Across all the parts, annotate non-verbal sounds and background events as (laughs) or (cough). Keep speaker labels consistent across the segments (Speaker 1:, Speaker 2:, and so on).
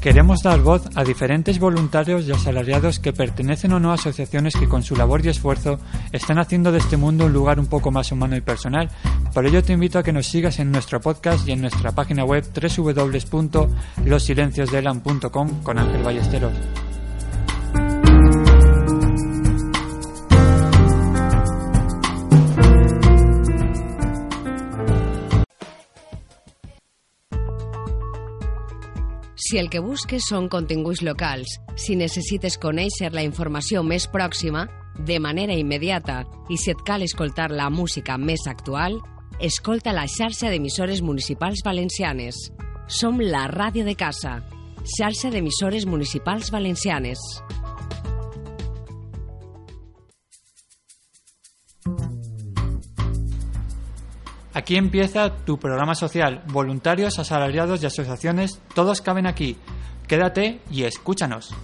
Speaker 1: Queremos dar voz a diferentes voluntarios y asalariados que pertenecen o no a asociaciones que con su labor y esfuerzo están haciendo de este mundo un lugar un poco más humano y personal. Por ello te invito a que nos sigas en nuestro podcast y en nuestra página web www.losilenciosdelan.com con Ángel Ballesteros.
Speaker 2: Si el que busques són continguts locals, si necessites conèixer la informació més pròxima, de manera immediata, i si et cal escoltar la música més actual, escolta la xarxa d'emissores municipals valencianes. Som la ràdio de casa, xarxa d'emissores municipals valencianes.
Speaker 1: Aquí empieza tu programa social. Voluntarios, asalariados y asociaciones, todos caben aquí. Quédate y escúchanos.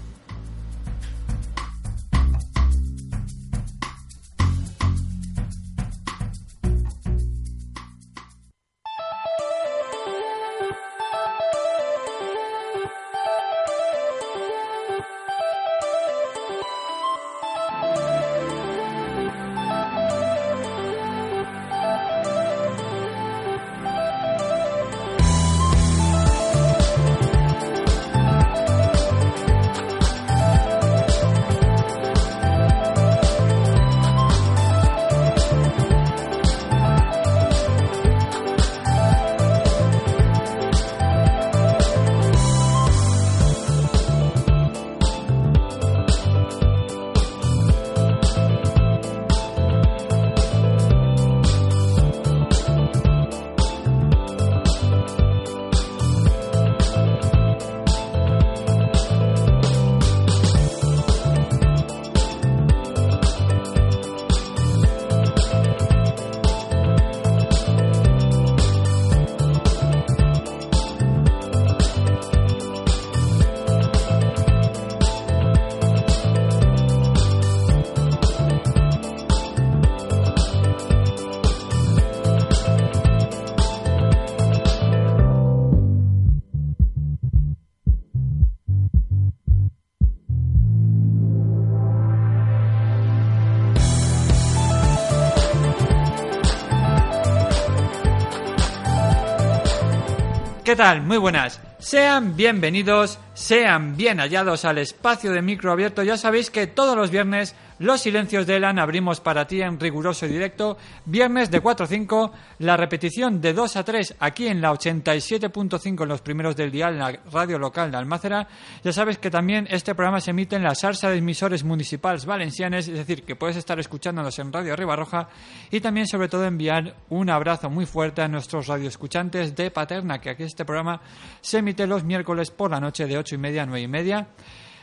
Speaker 1: ¿Qué tal? Muy buenas. Sean bienvenidos, sean bien hallados al espacio de micro abierto. Ya sabéis que todos los viernes los silencios de Elan abrimos para ti en riguroso directo. Viernes de 4 a 5, la repetición de 2 a 3 aquí en la 87.5 en los primeros del día en la radio local de Almácera. Ya sabes que también este programa se emite en la salsa de emisores municipales valencianes, es decir, que puedes estar escuchándonos en Radio Ribarroja y también sobre todo enviar un abrazo muy fuerte a nuestros radioescuchantes de Paterna, que aquí este programa se emite los miércoles por la noche de 8 y media a 9 y media.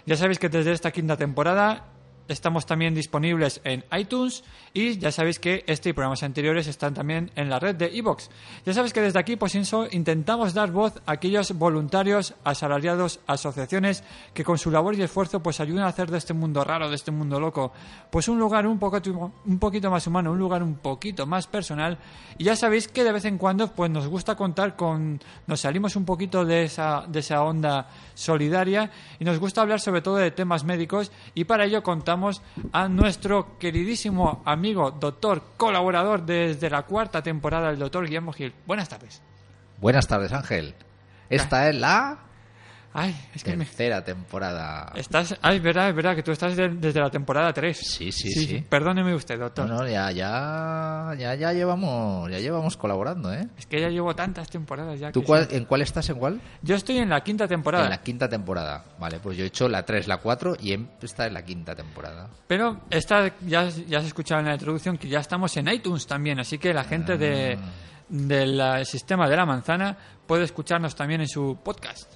Speaker 1: Ya sabéis que desde esta quinta temporada Estamos también disponibles en iTunes y ya sabéis que este y programas anteriores están también en la red de iVoox. Ya sabéis que desde aquí, pues intentamos dar voz a aquellos voluntarios, asalariados, asociaciones que con su labor y esfuerzo pues ayudan a hacer de este mundo raro, de este mundo loco, pues un lugar un poquito, un poquito más humano, un lugar un poquito más personal. Y ya sabéis que de vez en cuando pues nos gusta contar con, nos salimos un poquito de esa, de esa onda solidaria y nos gusta hablar sobre todo de temas médicos y para ello contamos a nuestro queridísimo amigo, doctor, colaborador desde la cuarta temporada, el doctor Guillermo Gil. Buenas tardes.
Speaker 3: Buenas tardes, Ángel. Esta es la
Speaker 1: Ay, es que me...
Speaker 3: tercera temporada.
Speaker 1: Estás... Ay, es verdad, es verdad, que tú estás de- desde la temporada 3.
Speaker 3: Sí, sí, sí.
Speaker 1: Perdóneme usted, doctor.
Speaker 3: No, no, ya, ya, ya, ya llevamos, ya llevamos colaborando, ¿eh?
Speaker 1: Es que ya llevo tantas temporadas ya.
Speaker 3: ¿Tú
Speaker 1: que
Speaker 3: cuál-
Speaker 1: sí.
Speaker 3: en cuál estás? ¿En cuál?
Speaker 1: Yo estoy en la quinta temporada.
Speaker 3: En la quinta temporada. Vale, pues yo he hecho la 3, la 4 y esta es la quinta temporada.
Speaker 1: Pero esta ya, ya has escuchado en la introducción que ya estamos en iTunes también, así que la gente de, del eh, sistema de la manzana, puede escucharnos también en su podcast.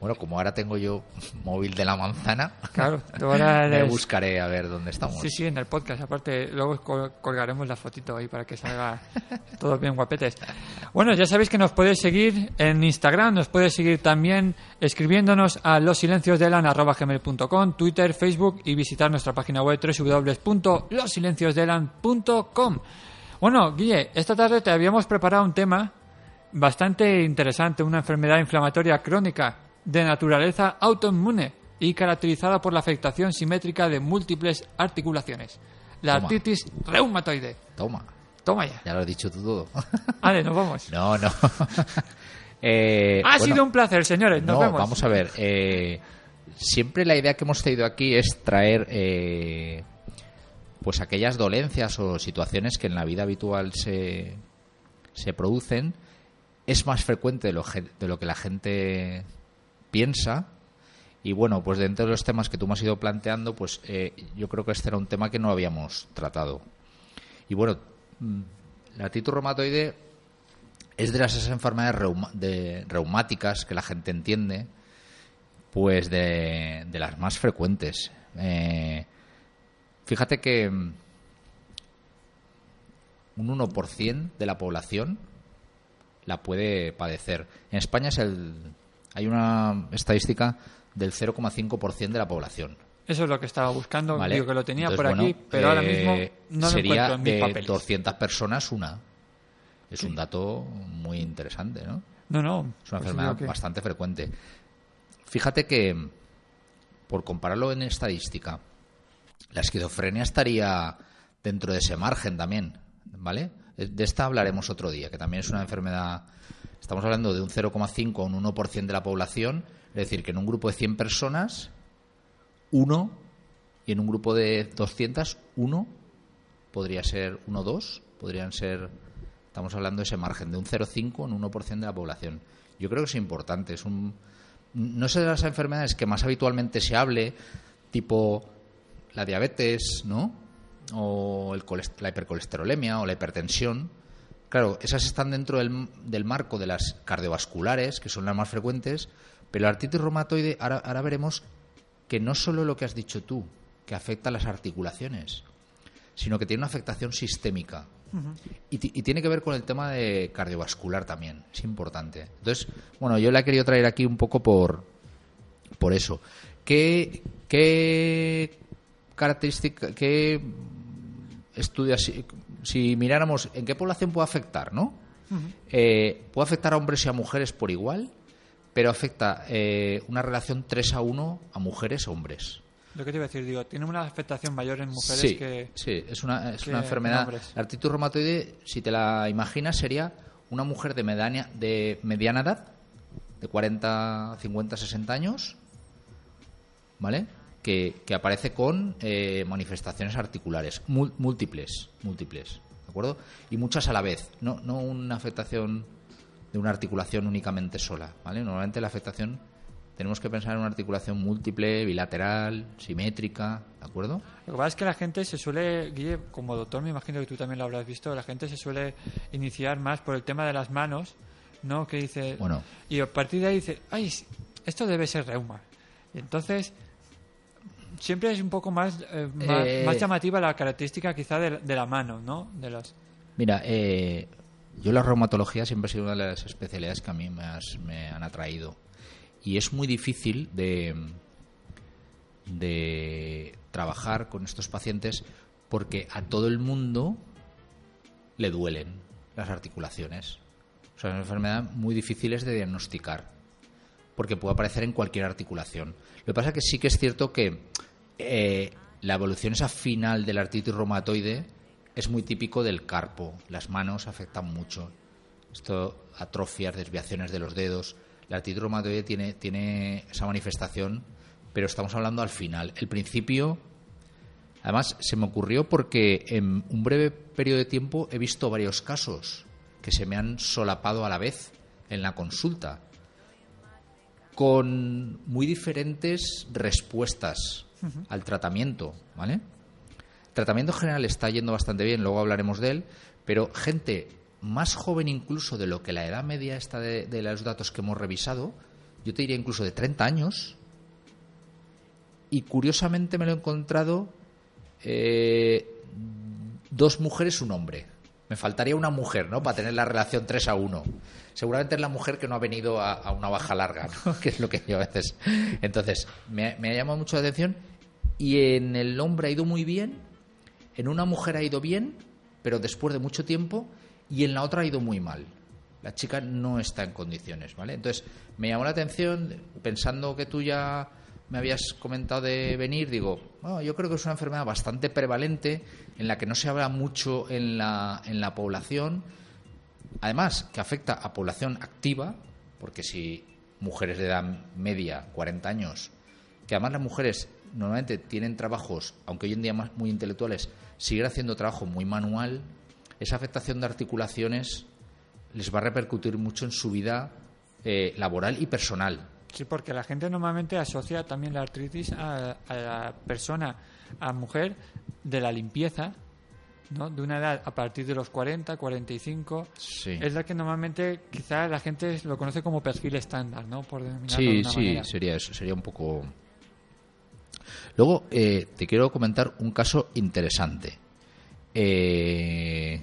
Speaker 3: Bueno, como ahora tengo yo (laughs) móvil de la manzana,
Speaker 1: Claro, ahora (laughs)
Speaker 3: me
Speaker 1: eres-
Speaker 3: buscaré a ver dónde estamos.
Speaker 1: Sí, sí, en el podcast. Aparte, luego col- colgaremos la fotito ahí para que salga (laughs) todos bien guapetes. Bueno, ya sabéis que nos podéis seguir en Instagram, nos podéis seguir también escribiéndonos a losilenciosdelan.com, Twitter, Facebook y visitar nuestra página web www.losilenciosdelan.com. Bueno, Guille, esta tarde te habíamos preparado un tema bastante interesante, una enfermedad inflamatoria crónica de naturaleza autoinmune y caracterizada por la afectación simétrica de múltiples articulaciones. La
Speaker 3: Toma.
Speaker 1: artritis reumatoide.
Speaker 3: Toma,
Speaker 1: Toma ya.
Speaker 3: ya lo has dicho tú todo. (laughs)
Speaker 1: Vale, nos vamos.
Speaker 3: no, no. (laughs) Eh,
Speaker 1: ha
Speaker 3: bueno,
Speaker 1: sido un placer, señores. Nos
Speaker 3: no,
Speaker 1: vemos.
Speaker 3: vamos a ver. eh, siempre la idea que hemos tenido aquí es traer eh, pues aquellas dolencias o situaciones que en la vida habitual se, se producen. Es más frecuente de lo, de lo que la gente piensa. Y bueno, pues dentro de los temas que tú me has ido planteando, pues eh, yo creo que este era un tema que no habíamos tratado. Y bueno, mm, la artritis reumatoide es de las esas enfermedades reuma- de- reumáticas que la gente entiende, pues de, de las más frecuentes. Eh, fíjate que mm, un 1% de la población la puede padecer. En España es el, hay una estadística del 0,5% de la población.
Speaker 1: Eso es lo que estaba buscando.
Speaker 3: ¿vale?
Speaker 1: Digo que lo tenía
Speaker 3: Entonces,
Speaker 1: por aquí, pero ahora
Speaker 3: eh,
Speaker 1: mismo no lo
Speaker 3: sería
Speaker 1: encuentro en mis
Speaker 3: de
Speaker 1: papeles.
Speaker 3: 200 personas una. Es un dato muy interesante, ¿no?
Speaker 1: No, no.
Speaker 3: Es una
Speaker 1: pues
Speaker 3: enfermedad
Speaker 1: que-
Speaker 3: bastante frecuente. Fíjate que, por compararlo en estadística, la esquizofrenia estaría dentro de ese margen también, ¿vale? De esta hablaremos otro día, que también es una enfermedad. Estamos hablando de un 0,5 a un 1% de la población, es decir, que en un grupo de 100 personas, uno, y en un grupo de 200, uno, podría ser uno o dos, podrían ser Estamos hablando de ese margen de un 0,5 en un 1% de la población. Yo creo que es importante. Es un, no sé de las enfermedades que más habitualmente se hable, tipo la diabetes, ¿no? O el la hipercolesterolemia o la hipertensión. Claro, esas están dentro del, del marco de las cardiovasculares, que son las más frecuentes, pero la artritis reumatoide, ahora, ahora veremos que no solo lo que has dicho tú, que afecta a las articulaciones, sino que tiene una afectación sistémica. Y, y tiene que ver con el tema de cardiovascular también, es importante. Entonces, bueno, yo la he querido traer aquí un poco por, por eso. ¿Qué, qué característica, qué estudios, si, miráramos en qué población puede afectar, ¿no? Eh, puede afectar a hombres y a mujeres por igual, pero afecta eh, una relación 3 a 1 a mujeres y hombres.
Speaker 1: Lo que te iba a decir, digo, tiene una afectación mayor en mujeres
Speaker 3: sí,
Speaker 1: que...
Speaker 3: sí, es una, es
Speaker 1: que
Speaker 3: una
Speaker 1: en
Speaker 3: enfermedad. La artritis reumatoide, si te la imaginas, sería una mujer de mediana, de mediana edad, de 40, 50, 60 años, ¿vale? Que, que aparece con eh, manifestaciones articulares, múltiples, múltiples, ¿de acuerdo? Y muchas a la vez, no, no una afectación de una articulación únicamente sola, ¿vale? Normalmente la afectación tenemos que pensar en una articulación múltiple, bilateral, simétrica, ¿de acuerdo?
Speaker 1: Lo que pasa es que la gente se suele, Guille, como doctor me imagino que tú también lo habrás visto, la gente se suele iniciar más por el tema de las manos, ¿no? Que dice...
Speaker 3: Bueno.
Speaker 1: Y a partir de ahí dice, ay, esto debe ser reuma. Y entonces, siempre es un poco más, eh, más,
Speaker 3: Eh.
Speaker 1: más llamativa la característica quizá de, de la mano, ¿no? De los...
Speaker 3: Mira, eh, yo la reumatología siempre ha sido una de las especialidades que a mí me, has- me han atraído. Y es muy difícil de, de trabajar con estos pacientes porque a todo el mundo le duelen las articulaciones. O sea, es una enfermedad muy difíciles de diagnosticar porque puede aparecer en cualquier articulación. Lo que pasa es que sí que es cierto que eh, la evolución esa final del artritis reumatoide es muy típico del carpo. Las manos afectan mucho. Esto, atrofias, desviaciones de los dedos. La artritis reumatoide tiene, tiene esa manifestación, pero estamos hablando al final. El principio, además, se me ocurrió porque en un breve periodo de tiempo he visto varios casos que se me han solapado a la vez en la consulta con muy diferentes respuestas al tratamiento, ¿vale? El tratamiento general está yendo bastante bien, luego hablaremos de él, pero gente más joven incluso de lo que la edad media esta de, de los datos que hemos revisado, yo te diría incluso de 30 años, y curiosamente me lo he encontrado eh, dos mujeres, un hombre. Me faltaría una mujer, ¿no? Para tener la relación 3 a 1. Seguramente es la mujer que no ha venido a, una baja larga, ¿no? (laughs) Que es lo que yo a veces. Entonces, me, me ha llamado mucho la atención. Y en el hombre ha ido muy bien, en una mujer ha ido bien, pero después de mucho tiempo, y en la otra ha ido muy mal. La chica no está en condiciones, ¿vale? Entonces, me llamó la atención, pensando que tú ya me habías comentado de venir, digo, yo creo que es una enfermedad bastante prevalente, en la que no se habla mucho en la, en la población, además que afecta a población activa, porque si mujeres de edad media, 40 años, que además las mujeres normalmente tienen trabajos, aunque hoy en día más muy intelectuales, siguen haciendo trabajo muy manual, esa afectación de articulaciones les va a repercutir mucho en su vida eh, laboral y personal.
Speaker 1: Sí, porque la gente normalmente asocia también la artritis a, la persona, a mujer de la limpieza, ¿no? De una edad a partir de los 40, 45. Sí. Es la que normalmente quizá la gente lo conoce como perfil estándar, ¿no? Por denominarlo
Speaker 3: sí,
Speaker 1: de una
Speaker 3: sí, sería eso, sería un poco... Luego, eh, te quiero comentar un caso interesante. Eh,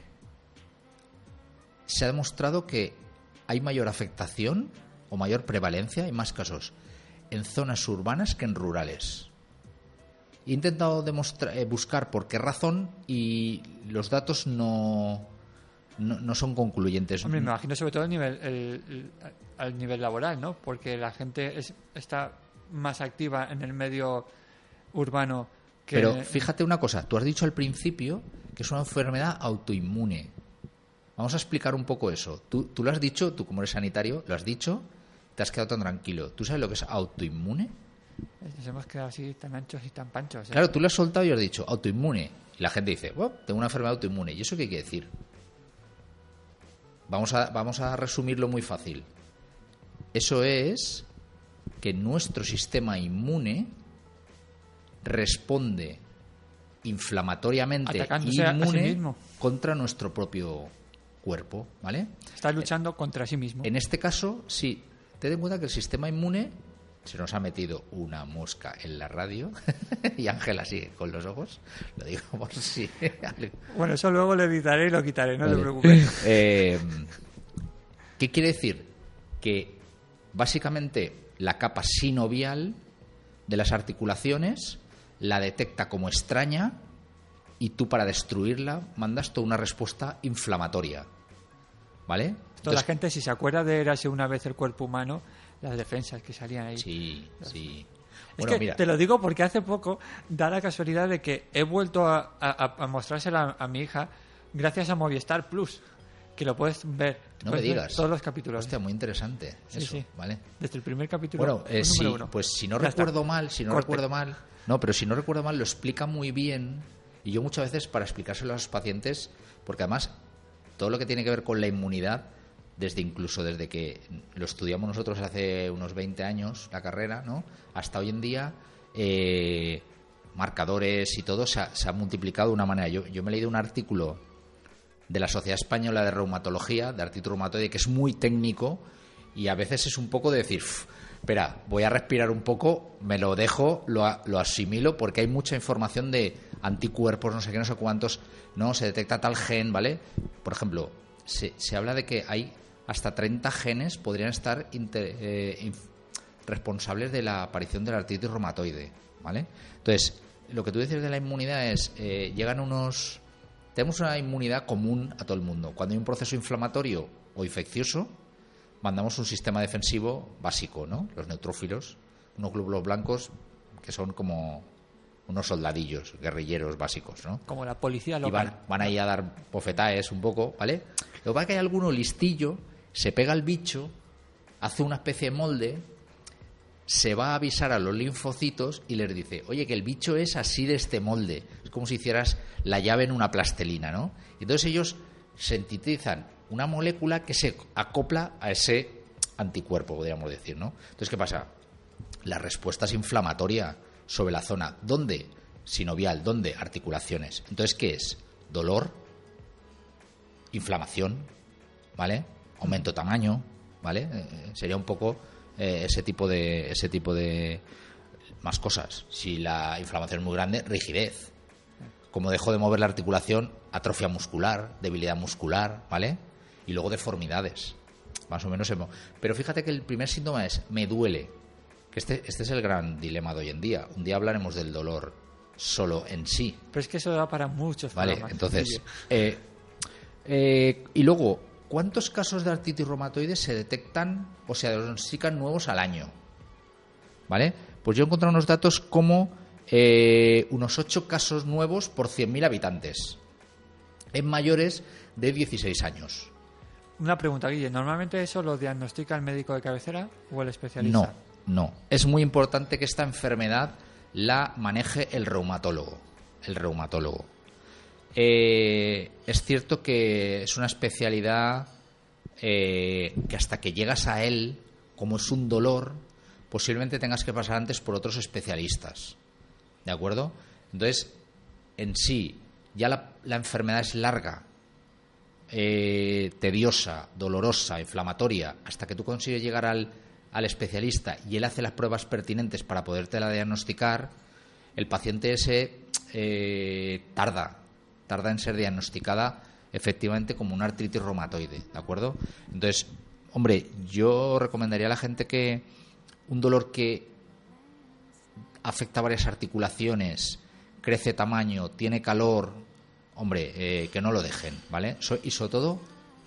Speaker 3: se ha demostrado que hay mayor afectación o mayor prevalencia, en más casos, en zonas urbanas que en rurales. He intentado demostrar, eh, buscar por qué razón y los datos no, no, son concluyentes.
Speaker 1: Me imagino sobre todo al nivel, al nivel laboral, ¿no? Porque la gente está más activa en el medio urbano que...
Speaker 3: Pero fíjate una cosa, tú has dicho al principio que es una enfermedad autoinmune. Vamos a explicar un poco eso. Tú, tú lo has dicho, tú como eres sanitario, lo has dicho, te has quedado tan tranquilo. ¿Tú sabes lo que es autoinmune?
Speaker 1: Nos hemos quedado así tan anchos y tan panchos.
Speaker 3: ¿eh? Claro, tú lo has soltado y has dicho autoinmune. Y la gente dice, tengo una enfermedad autoinmune. ¿Y eso qué quiere decir? Vamos a, vamos a resumirlo muy fácil. Eso es que nuestro sistema inmune responde inflamatoriamente inmune contra nuestro propio cuerpo, ¿vale?
Speaker 1: Está luchando contra sí mismo.
Speaker 3: En este caso, sí, te den cuenta que el sistema inmune se nos ha metido una mosca en la radio (laughs) y Ángela sigue con los ojos. Lo digo por si.
Speaker 1: bueno, eso luego lo editaré y lo quitaré, no te preocupes. (laughs)
Speaker 3: Eh, ¿Qué quiere decir? Que básicamente la capa sinovial de las articulaciones la detecta como extraña y tú para destruirla mandas toda una respuesta inflamatoria. ¿Vale?
Speaker 1: Toda la gente, si se acuerda de Érase una vez el cuerpo humano, las defensas que salían ahí.
Speaker 3: Sí, sí.
Speaker 1: Es que te lo digo porque hace poco da la casualidad de que he vuelto a, mostrársela a, mi hija gracias a Movistar Plus, que lo puedes ver.
Speaker 3: No me digas.
Speaker 1: Todos los capítulos.
Speaker 3: Hostia, muy interesante. eso, ¿vale?
Speaker 1: Desde el primer capítulo.
Speaker 3: Bueno, eh, sí, pues si no recuerdo mal, si no recuerdo mal, no, pero si no recuerdo mal, lo explica muy bien. Y yo muchas veces para explicárselo a los pacientes, porque además todo lo que tiene que ver con la inmunidad desde incluso desde que lo estudiamos nosotros hace unos 20 años, la carrera, ¿no? Hasta hoy en día, eh, marcadores y todo se ha, multiplicado de una manera. Yo, yo me he leído un artículo de la Sociedad Española de Reumatología, de artritis reumatoide, que es muy técnico y a veces es un poco de decir, espera, voy a respirar un poco, me lo dejo, lo, lo asimilo, porque hay mucha información de anticuerpos, no sé qué, no sé cuántos, no, se detecta tal gen, ¿vale? Por ejemplo, se, habla de que hay hasta 30 genes podrían estar eh, responsables de la aparición de la artritis reumatoide, ¿vale? Entonces, lo que tú dices de la inmunidad es, eh, llegan unos... Tenemos una inmunidad común a todo el mundo. Cuando hay un proceso inflamatorio o infeccioso, mandamos un sistema defensivo básico, ¿no? Los neutrófilos, unos glóbulos blancos que son como unos soldadillos, guerrilleros básicos, ¿no?
Speaker 1: Como la policía local.
Speaker 3: Y van, van ahí a dar bofetaes un poco, ¿vale? Lo que pasa es que hay alguno listillo se pega al bicho, hace una especie de molde, se va a avisar a los linfocitos y les dice, oye, que el bicho es así de este molde. Es como si hicieras la llave en una plastelina, ¿no? Y entonces ellos sintetizan una molécula que se acopla a ese anticuerpo, podríamos decir, ¿no? Entonces, ¿qué pasa? La respuesta es inflamatoria sobre la zona. ¿Dónde? Sinovial. ¿Dónde? Articulaciones. Entonces, ¿qué es? Dolor, inflamación, ¿vale? Aumento tamaño, ¿vale? Eh, sería un poco eh, ese tipo de ese tipo de más cosas. Si la inflamación es muy grande, rigidez. Como dejo de mover la articulación, atrofia muscular, debilidad muscular, ¿vale? Y luego deformidades. Más o menos. Pero fíjate que el primer síntoma es me duele. Que este, este es el gran dilema de hoy en día. Un día hablaremos del dolor solo en sí,
Speaker 1: Pero es que eso da para muchos
Speaker 3: Vale,
Speaker 1: programas.
Speaker 3: entonces. Eh, eh, y luego, ¿cuántos casos de artritis reumatoide se detectan o se diagnostican nuevos al año? ¿Vale? Pues yo he encontrado unos datos como eh, unos 8 casos nuevos por 100.000 habitantes en mayores de 16 años.
Speaker 1: Una pregunta, Guille. ¿Normalmente eso lo diagnostica el médico de cabecera o el especialista?
Speaker 3: No, no. Es muy importante que esta enfermedad la maneje el reumatólogo. El reumatólogo. Eh, es cierto que es una especialidad eh, que hasta que llegas a él, como es un dolor, posiblemente tengas que pasar antes por otros especialistas. ¿De acuerdo? Entonces, en sí, ya la, la enfermedad es larga, eh, tediosa, dolorosa, inflamatoria, hasta que tú consigues llegar al, al especialista y él hace las pruebas pertinentes para podértela diagnosticar, el paciente ese eh, tarda, tarda en ser diagnosticada efectivamente como una artritis reumatoide, ¿de acuerdo? Entonces, hombre, yo recomendaría a la gente que un dolor que afecta varias articulaciones, crece tamaño, tiene calor, hombre, eh, que no lo dejen, ¿vale? So- y sobre todo,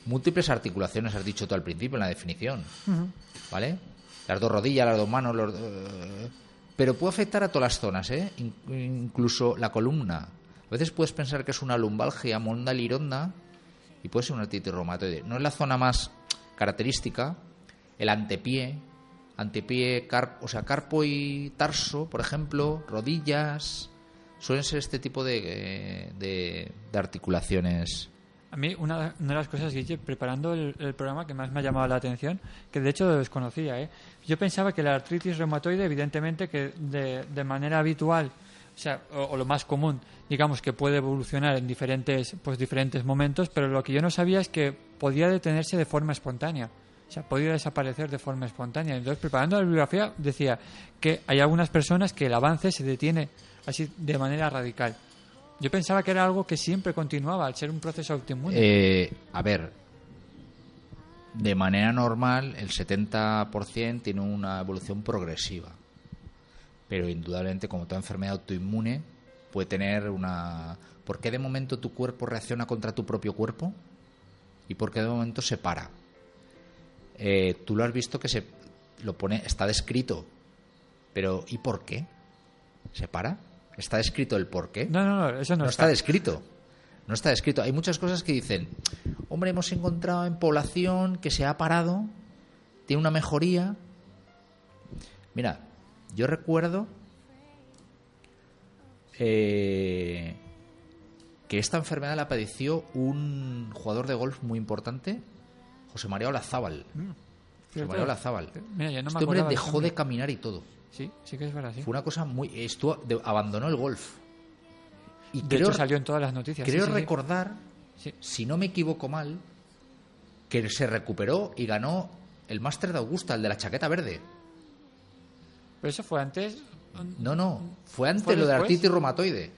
Speaker 3: múltiples articulaciones, has dicho tú al principio en la definición, ¿vale? Las dos rodillas, las dos manos, los, eh, pero puede afectar a todas las zonas, ¿eh? In- incluso la columna. A veces puedes pensar que es una lumbalgia, monda lironda, y puede ser una artritis reumatoide. No es la zona más característica, el antepié, antepié, car- o sea, carpo y tarso, por ejemplo, rodillas, suelen ser este tipo de, eh, de, de articulaciones.
Speaker 1: A mí una, de las cosas, Guille, preparando el, programa que más me ha llamado la atención, que de hecho lo desconocía, ¿eh? yo pensaba que la artritis reumatoide, evidentemente, que de, de manera habitual, o sea, o lo más común, digamos que puede evolucionar en diferentes, pues, diferentes momentos, pero lo que yo no sabía es que podía detenerse de forma espontánea. O sea, podía desaparecer de forma espontánea. Entonces, preparando la bibliografía, decía que hay algunas personas que el avance se detiene así de manera radical. Yo pensaba que era algo que siempre continuaba al ser un proceso autoinmune.
Speaker 3: Eh, a ver, de manera normal el 70% tiene una evolución progresiva, pero indudablemente como toda enfermedad autoinmune puede tener una... ¿Por qué de momento tu cuerpo reacciona contra tu propio cuerpo? ¿Y por qué de momento se para? Eh, tú lo has visto que se lo pone, está descrito, pero ¿y por qué? ¿Se para? ¿Está descrito el por qué?
Speaker 1: No, no, no, eso no,
Speaker 3: no está descrito. No está descrito. Hay muchas cosas que dicen, hombre, hemos encontrado en población que se ha parado, tiene una mejoría. Mira, yo recuerdo eh, que esta enfermedad la padeció un jugador de golf muy importante, José María Olazábal. José
Speaker 1: Cierto.
Speaker 3: María Olazábal.
Speaker 1: Mira, yo no me
Speaker 3: este hombre dejó de caminar y todo.
Speaker 1: Sí, sí que es verdad, sí.
Speaker 3: Fue una cosa muy... Estuvo, de- abandonó el golf. Y
Speaker 1: De
Speaker 3: creo,
Speaker 1: hecho, salió en todas las noticias.
Speaker 3: creo
Speaker 1: sí,
Speaker 3: recordar,
Speaker 1: Sí.
Speaker 3: si no me equivoco mal, que se recuperó y ganó el Máster de Augusta, el de la chaqueta verde.
Speaker 1: Pero eso fue antes.
Speaker 3: No, no, fue antes
Speaker 1: ¿Fue
Speaker 3: lo de
Speaker 1: después?
Speaker 3: artritis reumatoide.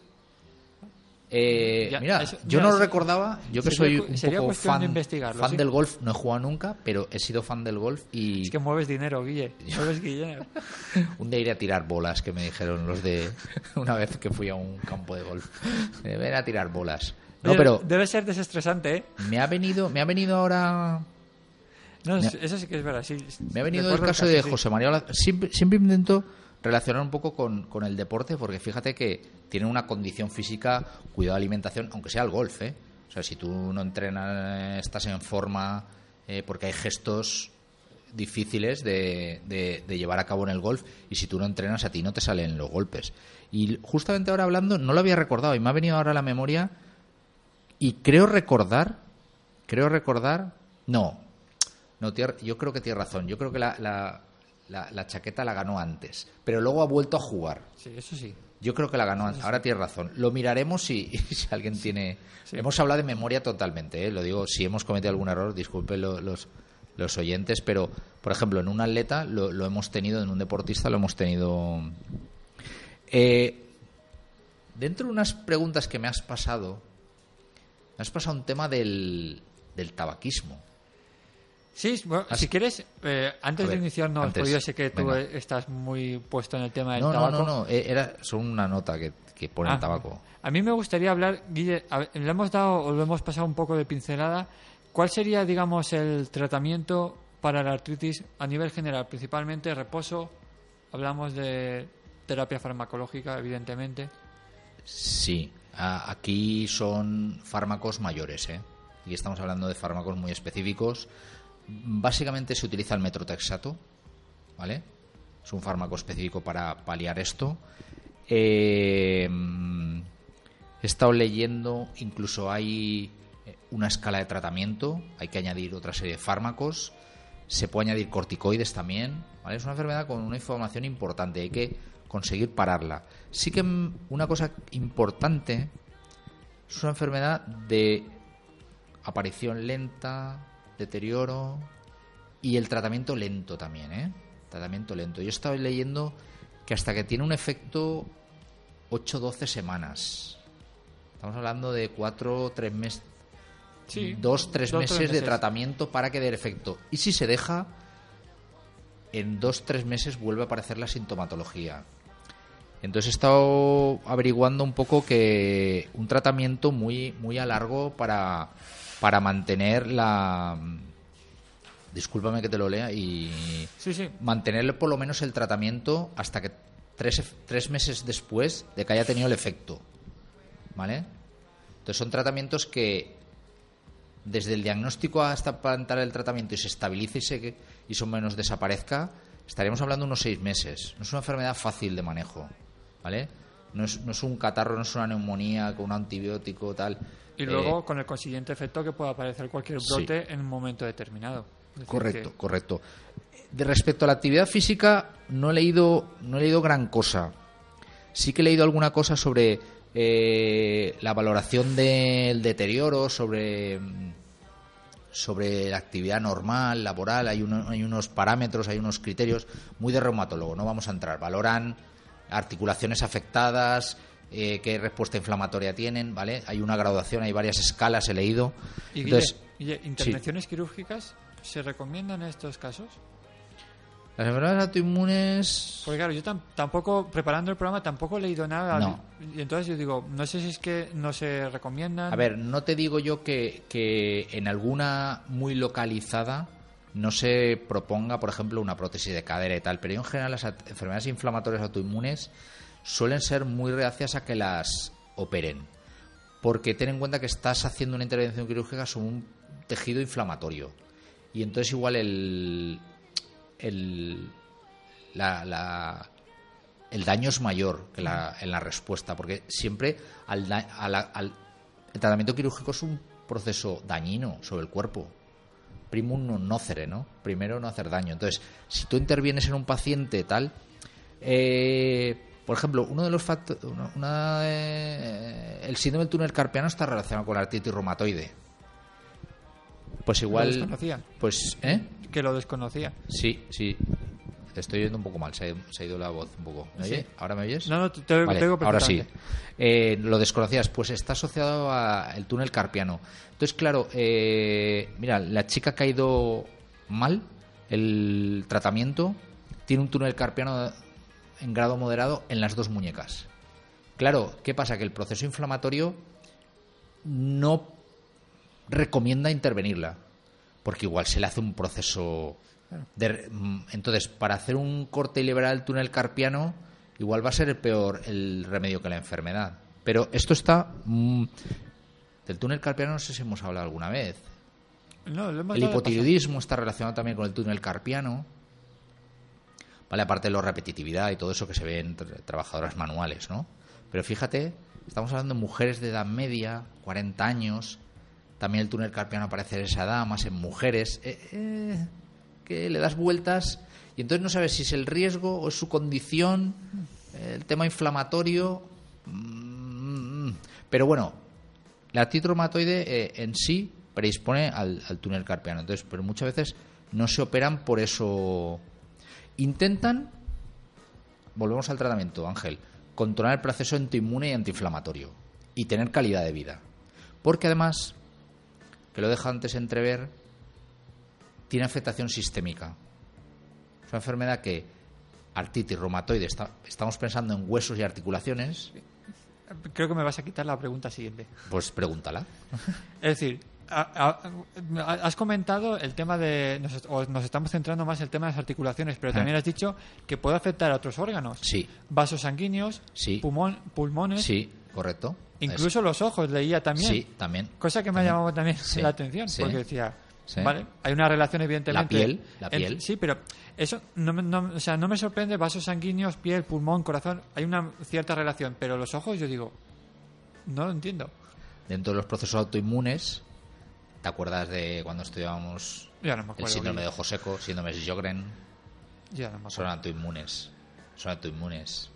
Speaker 3: Eh,
Speaker 1: Ya,
Speaker 3: mira,
Speaker 1: eso-
Speaker 3: yo
Speaker 1: mira,
Speaker 3: no lo recordaba, yo que
Speaker 1: sería
Speaker 3: soy un
Speaker 1: sería
Speaker 3: poco
Speaker 1: de
Speaker 3: fan, fan
Speaker 1: sí.
Speaker 3: del golf, no he jugado nunca, pero he sido fan del golf y
Speaker 1: Es que mueves dinero, Guille. (laughs) Mueves dinero. (laughs)
Speaker 3: un día iré a tirar bolas, que me dijeron los de (laughs) una vez que fui a un campo de golf. Eh, Ven a tirar bolas. No, pero
Speaker 1: Debe ser desestresante, ¿eh?
Speaker 3: me ha venido, me ha venido ahora
Speaker 1: No, eso sí que es verdad. Sí,
Speaker 3: Me ha venido el caso de
Speaker 1: sí.
Speaker 3: José María Siempre, siempre intento relacionar un poco con, con el deporte, porque fíjate que tiene una condición física, cuidado de alimentación, aunque sea el golf, ¿eh? O sea, si tú no entrenas, estás en forma, eh, porque hay gestos difíciles de, de- de llevar a cabo en el golf, y si tú no entrenas, a ti no te salen los golpes. Y justamente ahora hablando, no lo había recordado, y me ha venido ahora a la memoria, y creo recordar, creo recordar, no, no, yo creo que tiene razón. Yo creo que la- la- la chaqueta la ganó antes, pero luego ha vuelto a jugar.
Speaker 1: Sí, eso sí.
Speaker 3: Yo creo que la ganó. Ahora tienes razón. Lo miraremos si, (laughs) si alguien tiene. Hemos hablado de memoria totalmente. ¿eh? Lo digo, si hemos cometido algún error, disculpen los, los oyentes, pero por ejemplo, en un atleta lo, lo hemos tenido, en un deportista lo hemos tenido. Eh, dentro de unas preguntas que me has pasado, me has pasado un tema del, del tabaquismo.
Speaker 1: Sí, bueno, si quieres, eh, antes de iniciarnos, porque yo sé que tú estás muy puesto en el tema del tabaco.
Speaker 3: No, no, no, eh, era solo una nota que, que pone el ah, tabaco.
Speaker 1: A mí me gustaría hablar, Guille, le hemos dado o lo hemos pasado un poco de pincelada. ¿Cuál sería, digamos, el tratamiento para la artritis a nivel general? Principalmente reposo, hablamos de terapia farmacológica, evidentemente.
Speaker 3: Sí, aquí son fármacos mayores, ¿eh? Y estamos hablando de fármacos muy específicos Básicamente se utiliza el metrotexato, ¿vale? Es un fármaco específico para paliar esto. Eh, he estado leyendo, incluso hay eh, una escala de tratamiento, hay que añadir otra serie de fármacos, se puede añadir corticoides también, ¿vale? Es una enfermedad con una información importante, hay que conseguir pararla. Sí que una cosa importante es una enfermedad de aparición lenta, deterioro y el tratamiento lento también, ¿eh? Tratamiento lento. Yo estaba leyendo que hasta que tiene un efecto 8-12 semanas. Estamos hablando de 4 3 meses. Sí, 2-3 meses, de tratamiento para que dé efecto. Y si se deja, en 2-3 meses vuelve a aparecer la sintomatología. Entonces he estado averiguando un poco que un tratamiento muy, muy a largo para para mantener la discúlpame que te lo lea y
Speaker 1: sí,
Speaker 3: mantener por lo menos el tratamiento hasta que tres, tres meses después de que haya tenido el efecto ¿vale? entonces son tratamientos que desde el diagnóstico hasta plantar el tratamiento y se estabilice y, se, y son menos desaparezca estaríamos hablando de unos seis meses no es una enfermedad fácil de manejo ¿vale? No es, no es un catarro, no es una neumonía con un antibiótico tal
Speaker 1: y luego eh, con el consiguiente efecto que pueda aparecer cualquier brote en un momento determinado.
Speaker 3: correcto, correcto. De respecto a la actividad física, no he leído, no he leído gran cosa. Sí que he leído alguna cosa sobre eh, la valoración del deterioro, sobre sobre la actividad normal, laboral, hay, hay unos parámetros, hay unos criterios muy de reumatólogo, no vamos a entrar. Valoran articulaciones afectadas, eh, qué respuesta inflamatoria tienen, ¿vale? Hay una graduación, hay varias escalas, he leído.
Speaker 1: ¿Y Entonces, intervenciones quirúrgicas se recomiendan en estos casos?
Speaker 3: Las enfermedades autoinmunes.
Speaker 1: Porque claro, yo tampoco, preparando el programa, tampoco he leído nada. Y entonces yo digo, no sé si es que no se recomiendan.
Speaker 3: A ver, no te digo yo que, que en alguna muy localizada no se proponga, por ejemplo, una prótesis de cadera y tal, pero en general las enfermedades inflamatorias autoinmunes suelen ser muy reacias a que las operen. Porque ten en cuenta que estás haciendo una intervención quirúrgica sobre un tejido inflamatorio. Y entonces igual el, el, la, el daño es mayor que la, en la respuesta. Porque siempre al, al, el tratamiento quirúrgico es un proceso dañino sobre el cuerpo. Primum non nocere, ¿no? Primero no hacer daño. Entonces, si tú intervienes en un paciente tal, eh, por ejemplo, uno de los factores, el síndrome del túnel carpiano está relacionado con la artritis reumatoide. Pues igual.
Speaker 1: ¿Lo desconocía?
Speaker 3: Pues, ¿eh?
Speaker 1: Que lo desconocía.
Speaker 3: Sí, sí. Te estoy oyendo un poco mal, se ha, ido la voz un poco. ¿Me ¿Ahora me oyes?
Speaker 1: No, no, te, oigo
Speaker 3: Ahora sí. Eh, lo desconocías, pues está asociado al túnel carpiano. Entonces, claro, eh, mira, la chica ha caído mal, el tratamiento tiene un túnel carpiano en grado moderado en las dos muñecas. Claro, ¿qué pasa? Que el proceso inflamatorio no recomienda intervenirla, porque igual se le hace un proceso de... Mm, entonces, para hacer un corte y liberar el túnel carpiano, igual va a ser el peor el remedio que la enfermedad. Pero esto está... Mm, del túnel carpiano no sé si hemos hablado alguna vez. el hipotiroidismo está relacionado también con el túnel carpiano. ¿vale? Aparte de la repetitividad y todo eso que se ve en trabajadoras manuales, ¿no? Pero fíjate, estamos hablando de mujeres de edad media, 40 años, también el túnel carpiano aparece en esa edad, más en mujeres, eh, eh, que le das vueltas y entonces no sabes si es el riesgo o es su condición. el tema inflamatorio. mm, pero bueno, la artritis eh, en sí predispone al, al túnel carpiano. Entonces, pero muchas veces no se operan por eso. Intentan, volvemos al tratamiento, Ángel, controlar el proceso antiinmune y antiinflamatorio y tener calidad de vida. Porque además, que lo deja antes entrever, tiene afectación sistémica. Es una enfermedad que, artritis reumatoide, está- estamos pensando en huesos y articulaciones,
Speaker 1: Creo que me vas a quitar la pregunta siguiente.
Speaker 3: pues pregúntala. (laughs)
Speaker 1: Es decir, has comentado el tema de. Nos, o nos estamos centrando más en el tema de las articulaciones, pero
Speaker 3: Ah.
Speaker 1: también has dicho que puede afectar a otros órganos.
Speaker 3: Sí.
Speaker 1: Vasos sanguíneos,
Speaker 3: Sí.
Speaker 1: pulmones,
Speaker 3: Sí, correcto.
Speaker 1: incluso los ojos, leía también.
Speaker 3: Sí, también.
Speaker 1: Cosa que me ha llamado también
Speaker 3: Sí,
Speaker 1: la atención,
Speaker 3: sí.
Speaker 1: porque decía,
Speaker 3: Sí.
Speaker 1: vale, hay una relación evidentemente.
Speaker 3: La piel, la piel.
Speaker 1: sí, pero eso no, me- no- o sea, no me sorprende, vasos sanguíneos, piel, pulmón, corazón, hay una cierta relación, pero los ojos yo digo, no lo entiendo.
Speaker 3: Dentro de los procesos autoinmunes, ¿te acuerdas de cuando estudiábamos
Speaker 1: Ya no me
Speaker 3: el síndrome
Speaker 1: bien.
Speaker 3: de ojo seco, síndrome de Sjögren?
Speaker 1: Ya no me
Speaker 3: Son autoinmunes. Son autoinmunes.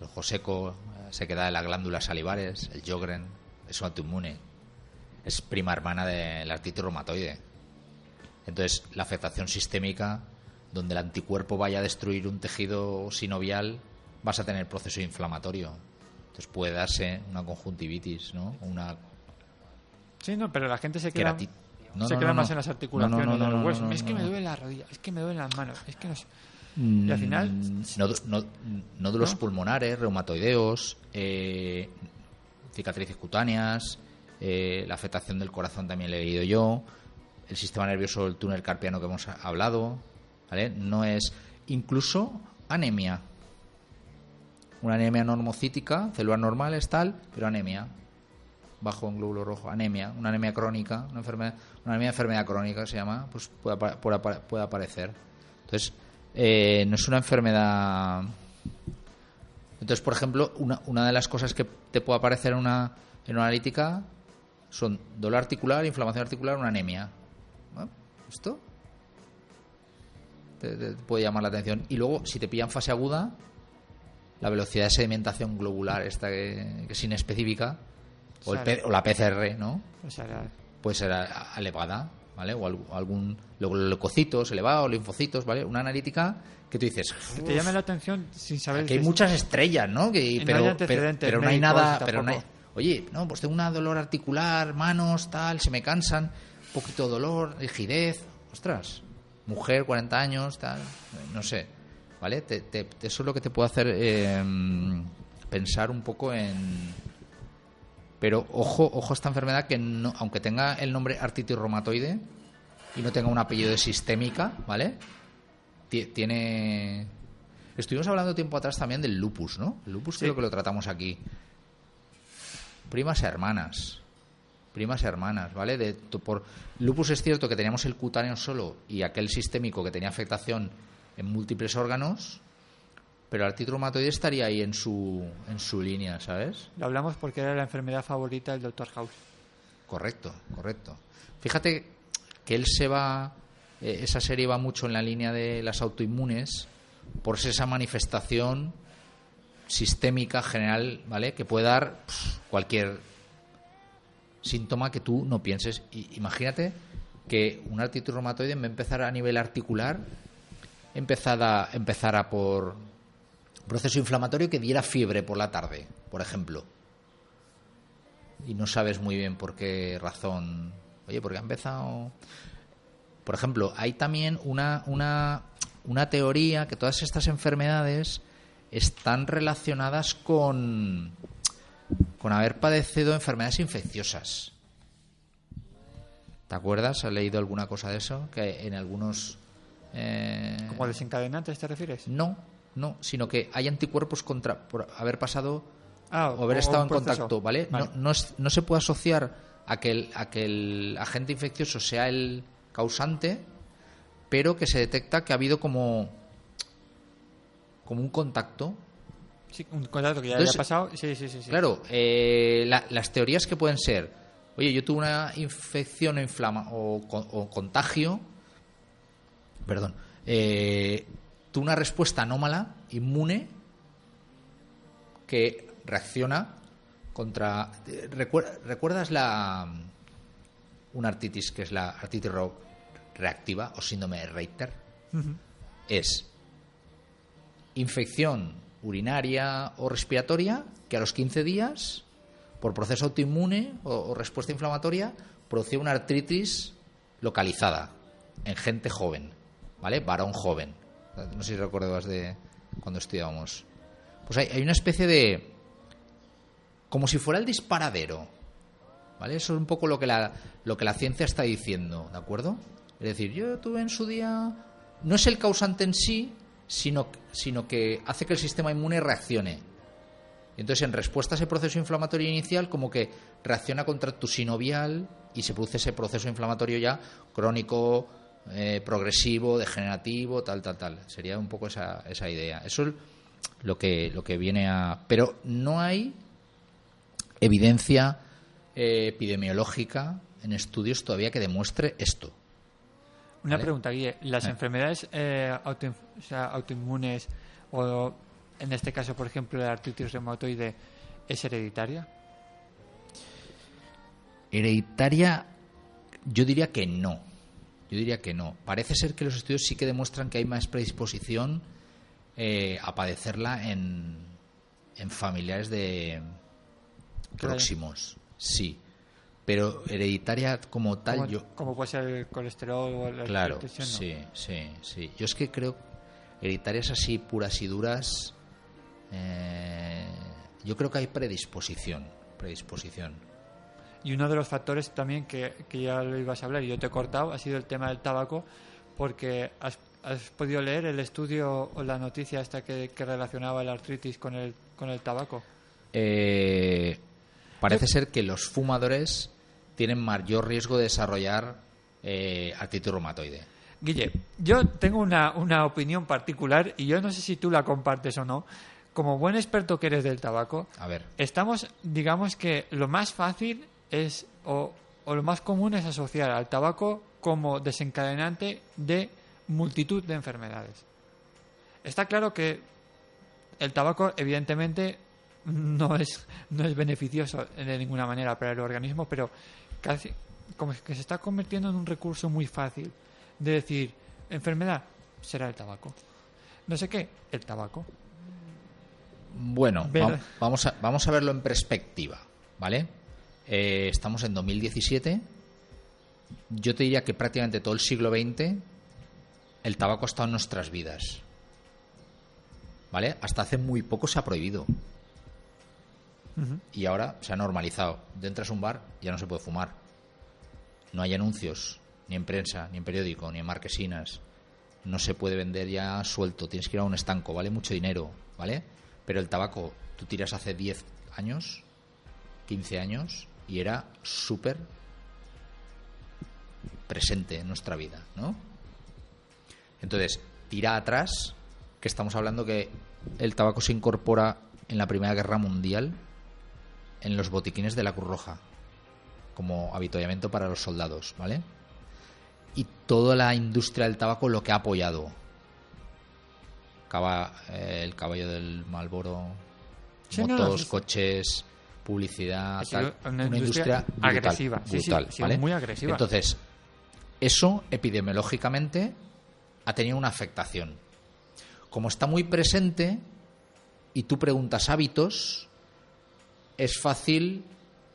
Speaker 3: El ojo seco eh, se queda en las glándulas salivares, el Sjögren es un autoinmune. Es prima hermana de la artritis reumatoide. Entonces, la afectación sistémica, donde el anticuerpo vaya a destruir un tejido sinovial, vas a tener proceso inflamatorio. Entonces puede darse una conjuntivitis, ¿no? Una
Speaker 1: Sí, no, pero la gente se queda,
Speaker 3: No,
Speaker 1: se
Speaker 3: no,
Speaker 1: queda
Speaker 3: no,
Speaker 1: más en las articulaciones de los huesos. es que me duele la rodilla, es que me duelen las manos, es que no sé. Y al final,
Speaker 3: Mm, nó- nódulos pulmonares, reumatoideos, eh, cicatrices cutáneas, eh, la afectación del corazón también le he leído yo, el sistema nervioso, el túnel carpiano que hemos hablado, ¿vale? No es incluso anemia. Una anemia normocítica, células normales, tal, pero anemia. Bajo en glóbulo rojo, anemia, una anemia crónica, una enfermedad, una anemia de enfermedad crónica se llama, pues puede, puede puede aparecer. Entonces, eh, no es una enfermedad. Entonces, por ejemplo, una, una de las cosas que te puede aparecer en una, en una analítica son dolor articular, inflamación articular, una anemia. Bueno, ¿Esto? Te, te puede llamar la atención. Y luego, si te pilla en fase aguda, la velocidad de sedimentación globular, esta que, que es inespecífica, o, el. P- o la PCR, ¿no? puede ser elevada, ¿vale? O algún leucocitos elevados, linfocitos, ¿vale? Una analítica que tú dices,
Speaker 1: que te llame la atención sin saber
Speaker 3: que hay muchas estrellas, ¿no? Que,
Speaker 1: Y no
Speaker 3: pero,
Speaker 1: hay
Speaker 3: pero, pero no hay nada, pero no hay- oye, no, pues tengo una dolor articular, manos, tal, se me cansan, un poquito de dolor, rigidez, ostras, mujer, 40 años, tal, no sé, ¿vale? Te- te- eso es lo que te puede hacer eh, pensar un poco en, pero ojo, ojo a esta enfermedad que no, aunque tenga el nombre artritis reumatoide y no tenga un apellido de sistémica, ¿vale? Ti- Tiene. Estuvimos hablando tiempo atrás también del lupus, ¿no? El lupus
Speaker 1: Sí.
Speaker 3: creo que lo tratamos aquí. Primas hermanas. Primas hermanas, ¿vale? De, por lupus es cierto que teníamos el cutáneo solo y aquel sistémico que tenía afectación en múltiples órganos, pero el artritis reumatoide estaría ahí en su, en su línea, ¿sabes?
Speaker 1: Lo hablamos porque era la enfermedad favorita del Dr. House.
Speaker 3: Correcto, correcto. Fíjate que él se va, eh, esa serie va mucho en la línea de las autoinmunes por esa manifestación sistémica general, ¿vale? Que puede dar pf, cualquier síntoma que tú no pienses. Y, imagínate que un artritis reumatoide en vez empezar a nivel articular, empezara, empezara por proceso inflamatorio que diera fiebre por la tarde, por ejemplo y no sabes muy bien por qué razón. Oye, porque ha empezado. Por ejemplo, hay también una, una, una teoría que todas estas enfermedades están relacionadas con, con haber padecido enfermedades infecciosas. ¿Te acuerdas? ¿Has leído alguna cosa de eso? Que en algunos. eh,
Speaker 1: ¿Como desencadenantes te refieres?
Speaker 3: no, no, sino que hay anticuerpos contra por haber pasado
Speaker 1: Ah,
Speaker 3: o haber
Speaker 1: o
Speaker 3: estado en
Speaker 1: proceso.
Speaker 3: contacto, ¿vale?
Speaker 1: Vale.
Speaker 3: No, no, es- no se puede asociar a que, el, a que el agente infeccioso sea el causante, pero que se detecta que ha habido como, como un contacto.
Speaker 1: Sí, un contacto que ya
Speaker 3: Entonces,
Speaker 1: había pasado. Sí, sí, sí. sí.
Speaker 3: Claro, eh, la- las teorías que pueden ser, oye, yo tuve una infección o, inflama, o, co- o contagio, perdón, eh, tuve una respuesta anómala, inmune, que reacciona contra... ¿Recuerdas la una artritis que es la artritis reactiva o síndrome de Reiter? Es infección urinaria o respiratoria que a los 15 días, por proceso autoinmune o, respuesta inflamatoria, produce una artritis localizada en gente joven, ¿vale? Varón joven. No sé si recuerdas de cuando estudiábamos. Pues hay, hay una especie de... como si fuera el disparadero, ¿vale? Eso es un poco lo que la, lo que la ciencia está diciendo, ¿de acuerdo? Es decir, yo tuve en su día... No es el causante en sí, sino, sino que hace que el sistema inmune reaccione. Entonces, en respuesta a ese proceso inflamatorio inicial, como que reacciona contra tu sinovial y se produce ese proceso inflamatorio ya crónico, eh, progresivo, degenerativo, tal, tal, tal. Sería un poco esa, esa idea. Eso es lo que, lo que viene a. Pero no hay evidencia eh, epidemiológica en estudios todavía que demuestre esto.
Speaker 1: Una pregunta, Guille. ¿Las eh. enfermedades eh, autoinmunes o, en este caso, por ejemplo, la artritis reumatoide, es hereditaria?
Speaker 3: Hereditaria, yo diría que no. Yo diría que no. Parece ser que los estudios sí que demuestran que hay más predisposición eh, a padecerla en, en familiares de próximos. Sí pero hereditaria como tal yo
Speaker 1: como puede ser el colesterol o la
Speaker 3: claro sí sí sí. Yo es que creo hereditarias así puras y duras eh, yo creo que hay predisposición predisposición.
Speaker 1: Y uno de los factores también que, que, ya lo ibas a hablar y yo te he cortado ha sido el tema del tabaco porque has, has podido leer el estudio o la noticia esta que, que relacionaba la artritis con el con el tabaco.
Speaker 3: Eh, parece ser que los fumadores tienen mayor riesgo de desarrollar eh, artritis reumatoide.
Speaker 1: Guille, yo tengo una, una opinión particular y yo no sé si tú la compartes o no. Como buen experto que eres del tabaco,
Speaker 3: a ver.
Speaker 1: estamos, digamos que lo más fácil es, o, o lo más común es asociar al tabaco como desencadenante de multitud de enfermedades. Está claro que el tabaco, evidentemente, no es, no es beneficioso de ninguna manera para el organismo, pero casi como que se está convirtiendo en un recurso muy fácil de decir enfermedad será el tabaco. No sé qué el tabaco.
Speaker 3: Bueno vamos a, vamos a verlo en perspectiva vale eh, estamos en 2017 yo te diría que prácticamente todo el siglo XX el tabaco ha estado en nuestras vidas vale hasta hace muy poco se ha prohibido y ahora se ha normalizado. Entras a un bar, ya no se puede fumar. No hay anuncios, ni en prensa, ni en periódico, ni en marquesinas. No se puede vender ya suelto, tienes que ir a un estanco, vale mucho dinero, ¿vale? Pero el tabaco, tú tiras hace 10 años, 15 años, y era súper presente en nuestra vida, ¿no? Entonces, tira atrás, que estamos hablando que el tabaco se incorpora en la Primera Guerra Mundial en los botiquines de la Cruz Roja como habituallamiento para los soldados, ¿vale? Y toda la industria del tabaco lo que ha apoyado. Eh, el caballo del Malboro, motos, coches, publicidad,
Speaker 1: Una, industria, agresiva, muy agresiva.
Speaker 3: Entonces, eso epidemiológicamente ha tenido una afectación. Como está muy presente y tú preguntas hábitos, es fácil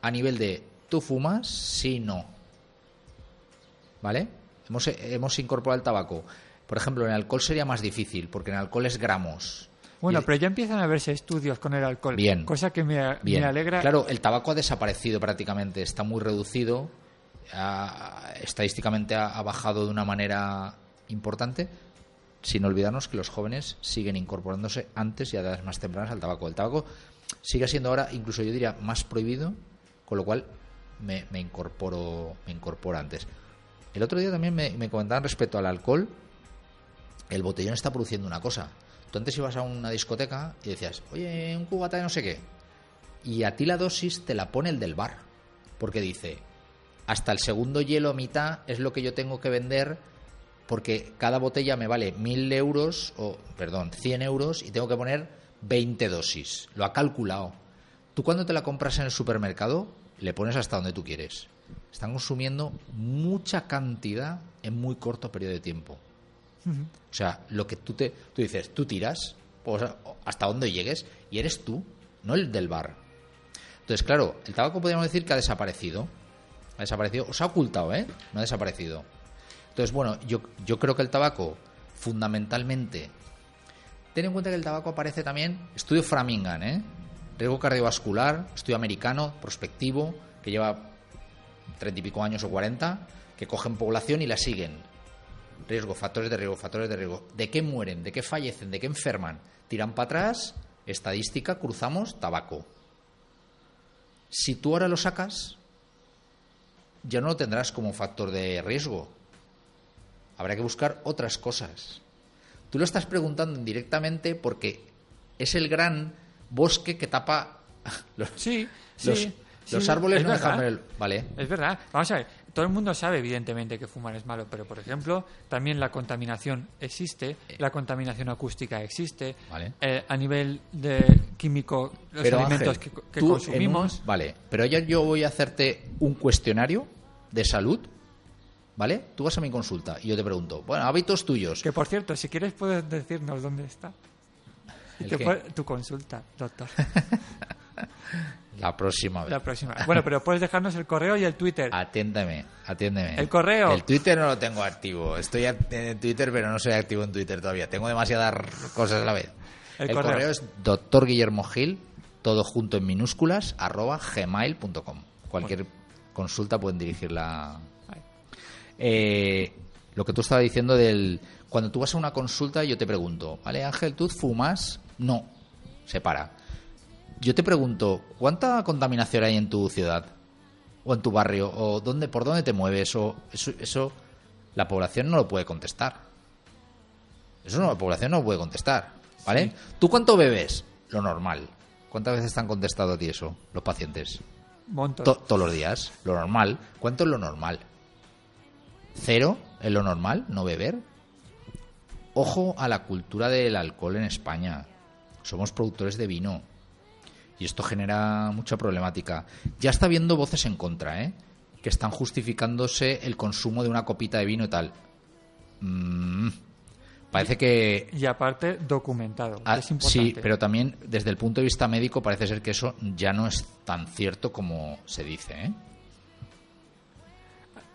Speaker 3: a nivel de tú fumas, sí, no. ¿Vale? Hemos, hemos incorporado el tabaco. Por ejemplo, en alcohol sería más difícil, porque en alcohol es gramos.
Speaker 1: Bueno, pero ya empiezan a verse estudios con el alcohol. Bien. Cosa que me, alegra.
Speaker 3: Claro, el tabaco ha desaparecido prácticamente, está muy reducido. estadísticamente ha, bajado de una manera importante, sin olvidarnos que los jóvenes siguen incorporándose antes y a edades más tempranas al tabaco. El tabaco sigue siendo ahora, incluso yo diría, más prohibido, con lo cual me, incorporo, me incorporo antes. El otro día también me, me comentaban respecto al alcohol, el botellón está produciendo una cosa. Tú antes ibas a una discoteca y decías, oye, un cubata de no sé qué. Y a ti la dosis te la pone el del bar. Porque dice, hasta el segundo hielo mitad es lo que yo tengo que vender porque cada botella me vale mil euros, o perdón, 100 euros y tengo que poner 20 dosis. Lo ha calculado. Tú cuando te la compras en el supermercado, le pones hasta donde tú quieres. Están consumiendo mucha cantidad en muy corto periodo de tiempo. O sea, lo que tú te tú dices, tú tiras pues, hasta donde llegues y eres tú, no el del bar. Entonces, claro, el tabaco podríamos decir que ha desaparecido. Ha desaparecido, o se ha ocultado, ¿eh? No ha desaparecido. Entonces, bueno, yo, yo creo que el tabaco, fundamentalmente, ten en cuenta que el tabaco aparece también, estudio Framingham, ¿eh? Riesgo cardiovascular, estudio americano, prospectivo, que lleva treinta y pico años o cuarenta, que cogen población y la siguen. Riesgo, factores de riesgo, factores de riesgo. ¿De qué mueren? ¿De qué fallecen? ¿De qué enferman? Tiran para atrás, estadística, cruzamos, tabaco. Si tú ahora lo sacas, ya no lo tendrás como factor de riesgo. Habrá que buscar otras cosas. Tú lo estás preguntando indirectamente porque es el gran bosque que tapa (laughs) los,
Speaker 1: Sí,
Speaker 3: los,
Speaker 1: sí.
Speaker 3: los
Speaker 1: sí,
Speaker 3: árboles
Speaker 1: es
Speaker 3: no dejan ver el- Vale.
Speaker 1: Es verdad. Vamos a ver, todo el mundo sabe evidentemente que fumar es malo, pero por ejemplo, también la contaminación existe, la contaminación acústica existe,
Speaker 3: Eh. Vale.
Speaker 1: eh, a nivel de químico, los
Speaker 3: Pero
Speaker 1: alimentos
Speaker 3: Ángel,
Speaker 1: que, consumimos.
Speaker 3: un- vale, pero ayer yo voy a hacerte un cuestionario de salud, ¿vale? Tú vas a mi consulta y yo te pregunto, bueno, hábitos tuyos.
Speaker 1: Que por cierto, si quieres puedes decirnos dónde está. (laughs) Tu consulta, doctor. (laughs)
Speaker 3: La próxima vez.
Speaker 1: La próxima. Bueno, pero puedes dejarnos el correo y el Twitter.
Speaker 3: Atiéndeme, atiéndeme.
Speaker 1: El correo.
Speaker 3: El Twitter no lo tengo activo. Estoy en Twitter, pero no soy activo en Twitter todavía. Tengo demasiadas cosas a la vez.
Speaker 1: El
Speaker 3: El,
Speaker 1: correo.
Speaker 3: correo. es doctor Guillermo Gil, todo junto en minúsculas, arroba gmail.com. Cualquier consulta pueden dirigirla. Eh, lo que tú estabas diciendo del. Cuando tú vas a una consulta, yo te pregunto, ¿vale, Ángel, tú fumas? No. Se para. Yo te pregunto, ¿cuánta contaminación hay en tu ciudad? ¿O en tu barrio? ¿O dónde, por dónde te mueves? O eso, eso la población no lo puede contestar. Eso no, la población no lo puede contestar. ¿Vale? ¿Tú cuánto bebes? Lo normal. ¿Cuántas veces te han contestado a ti eso, los pacientes?
Speaker 1: Montón.
Speaker 3: To- todos los días. Lo normal. ¿Cuánto es lo normal? ¿Cero es lo normal? ¿No beber? Ojo a la cultura del alcohol en España. Somos productores de vino. Y esto genera mucha problemática. Ya está habiendo voces en contra, ¿eh? Que están justificándose el consumo de una copita de vino y tal. Mm, parece que
Speaker 1: Y aparte, documentado.
Speaker 3: Ah,
Speaker 1: es importante.
Speaker 3: sí, pero también desde el punto de vista médico parece ser que eso ya no es tan cierto como se dice. ¿eh?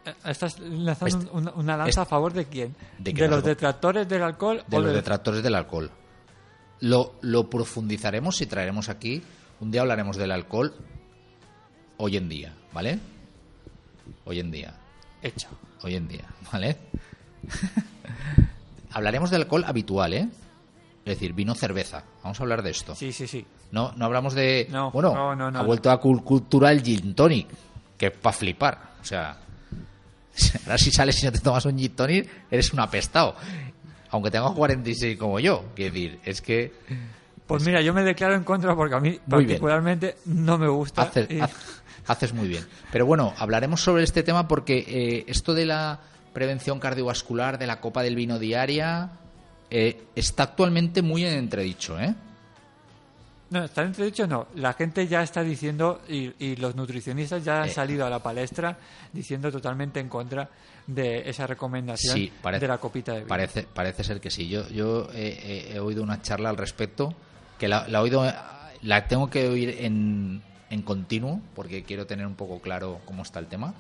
Speaker 1: Eh, Estás lanzando
Speaker 3: Este-
Speaker 1: una, una lanza
Speaker 3: este-
Speaker 1: a favor de quién?
Speaker 3: de
Speaker 1: ¿De, los detractores del alcohol
Speaker 3: De
Speaker 1: o
Speaker 3: los
Speaker 1: de-
Speaker 3: detractores del alcohol. Lo, lo profundizaremos y traeremos aquí. Un día hablaremos del alcohol hoy en día, ¿vale? Hoy en día.
Speaker 1: Hecho.
Speaker 3: Hoy en día, ¿vale? (laughs) Hablaremos del alcohol habitual, ¿eh? Es decir, vino, cerveza. Vamos a hablar de esto.
Speaker 1: Sí, sí, sí.
Speaker 3: No, no hablamos de.
Speaker 1: No,
Speaker 3: bueno,
Speaker 1: no, no, no,
Speaker 3: ha vuelto a cul- cultura el gin tonic, que es para flipar. O sea, (laughs) ahora si sales y no te tomas un gin tonic, eres un apestado. Aunque tengas 46 como yo. Quiero decir, es que.
Speaker 1: Pues mira, yo me declaro en contra porque a mí
Speaker 3: Muy bien.
Speaker 1: particularmente no me gusta.
Speaker 3: Haces,
Speaker 1: y-
Speaker 3: haz- haces muy bien. Pero bueno, hablaremos sobre este tema porque eh, esto de la prevención cardiovascular, de la copa del vino diaria, eh, está actualmente muy en entredicho, ¿eh?
Speaker 1: No, está entredicho, no. La gente ya está diciendo, y, y los nutricionistas ya han
Speaker 3: Eh.
Speaker 1: salido a la palestra diciendo totalmente en contra de esa recomendación
Speaker 3: Sí, parece,
Speaker 1: de la copita de vino.
Speaker 3: Parece, parece ser que sí. Yo, yo he oído una charla al respecto, que la, la he oído, la tengo que oír en, en continuo, porque quiero tener un poco claro cómo está el tema.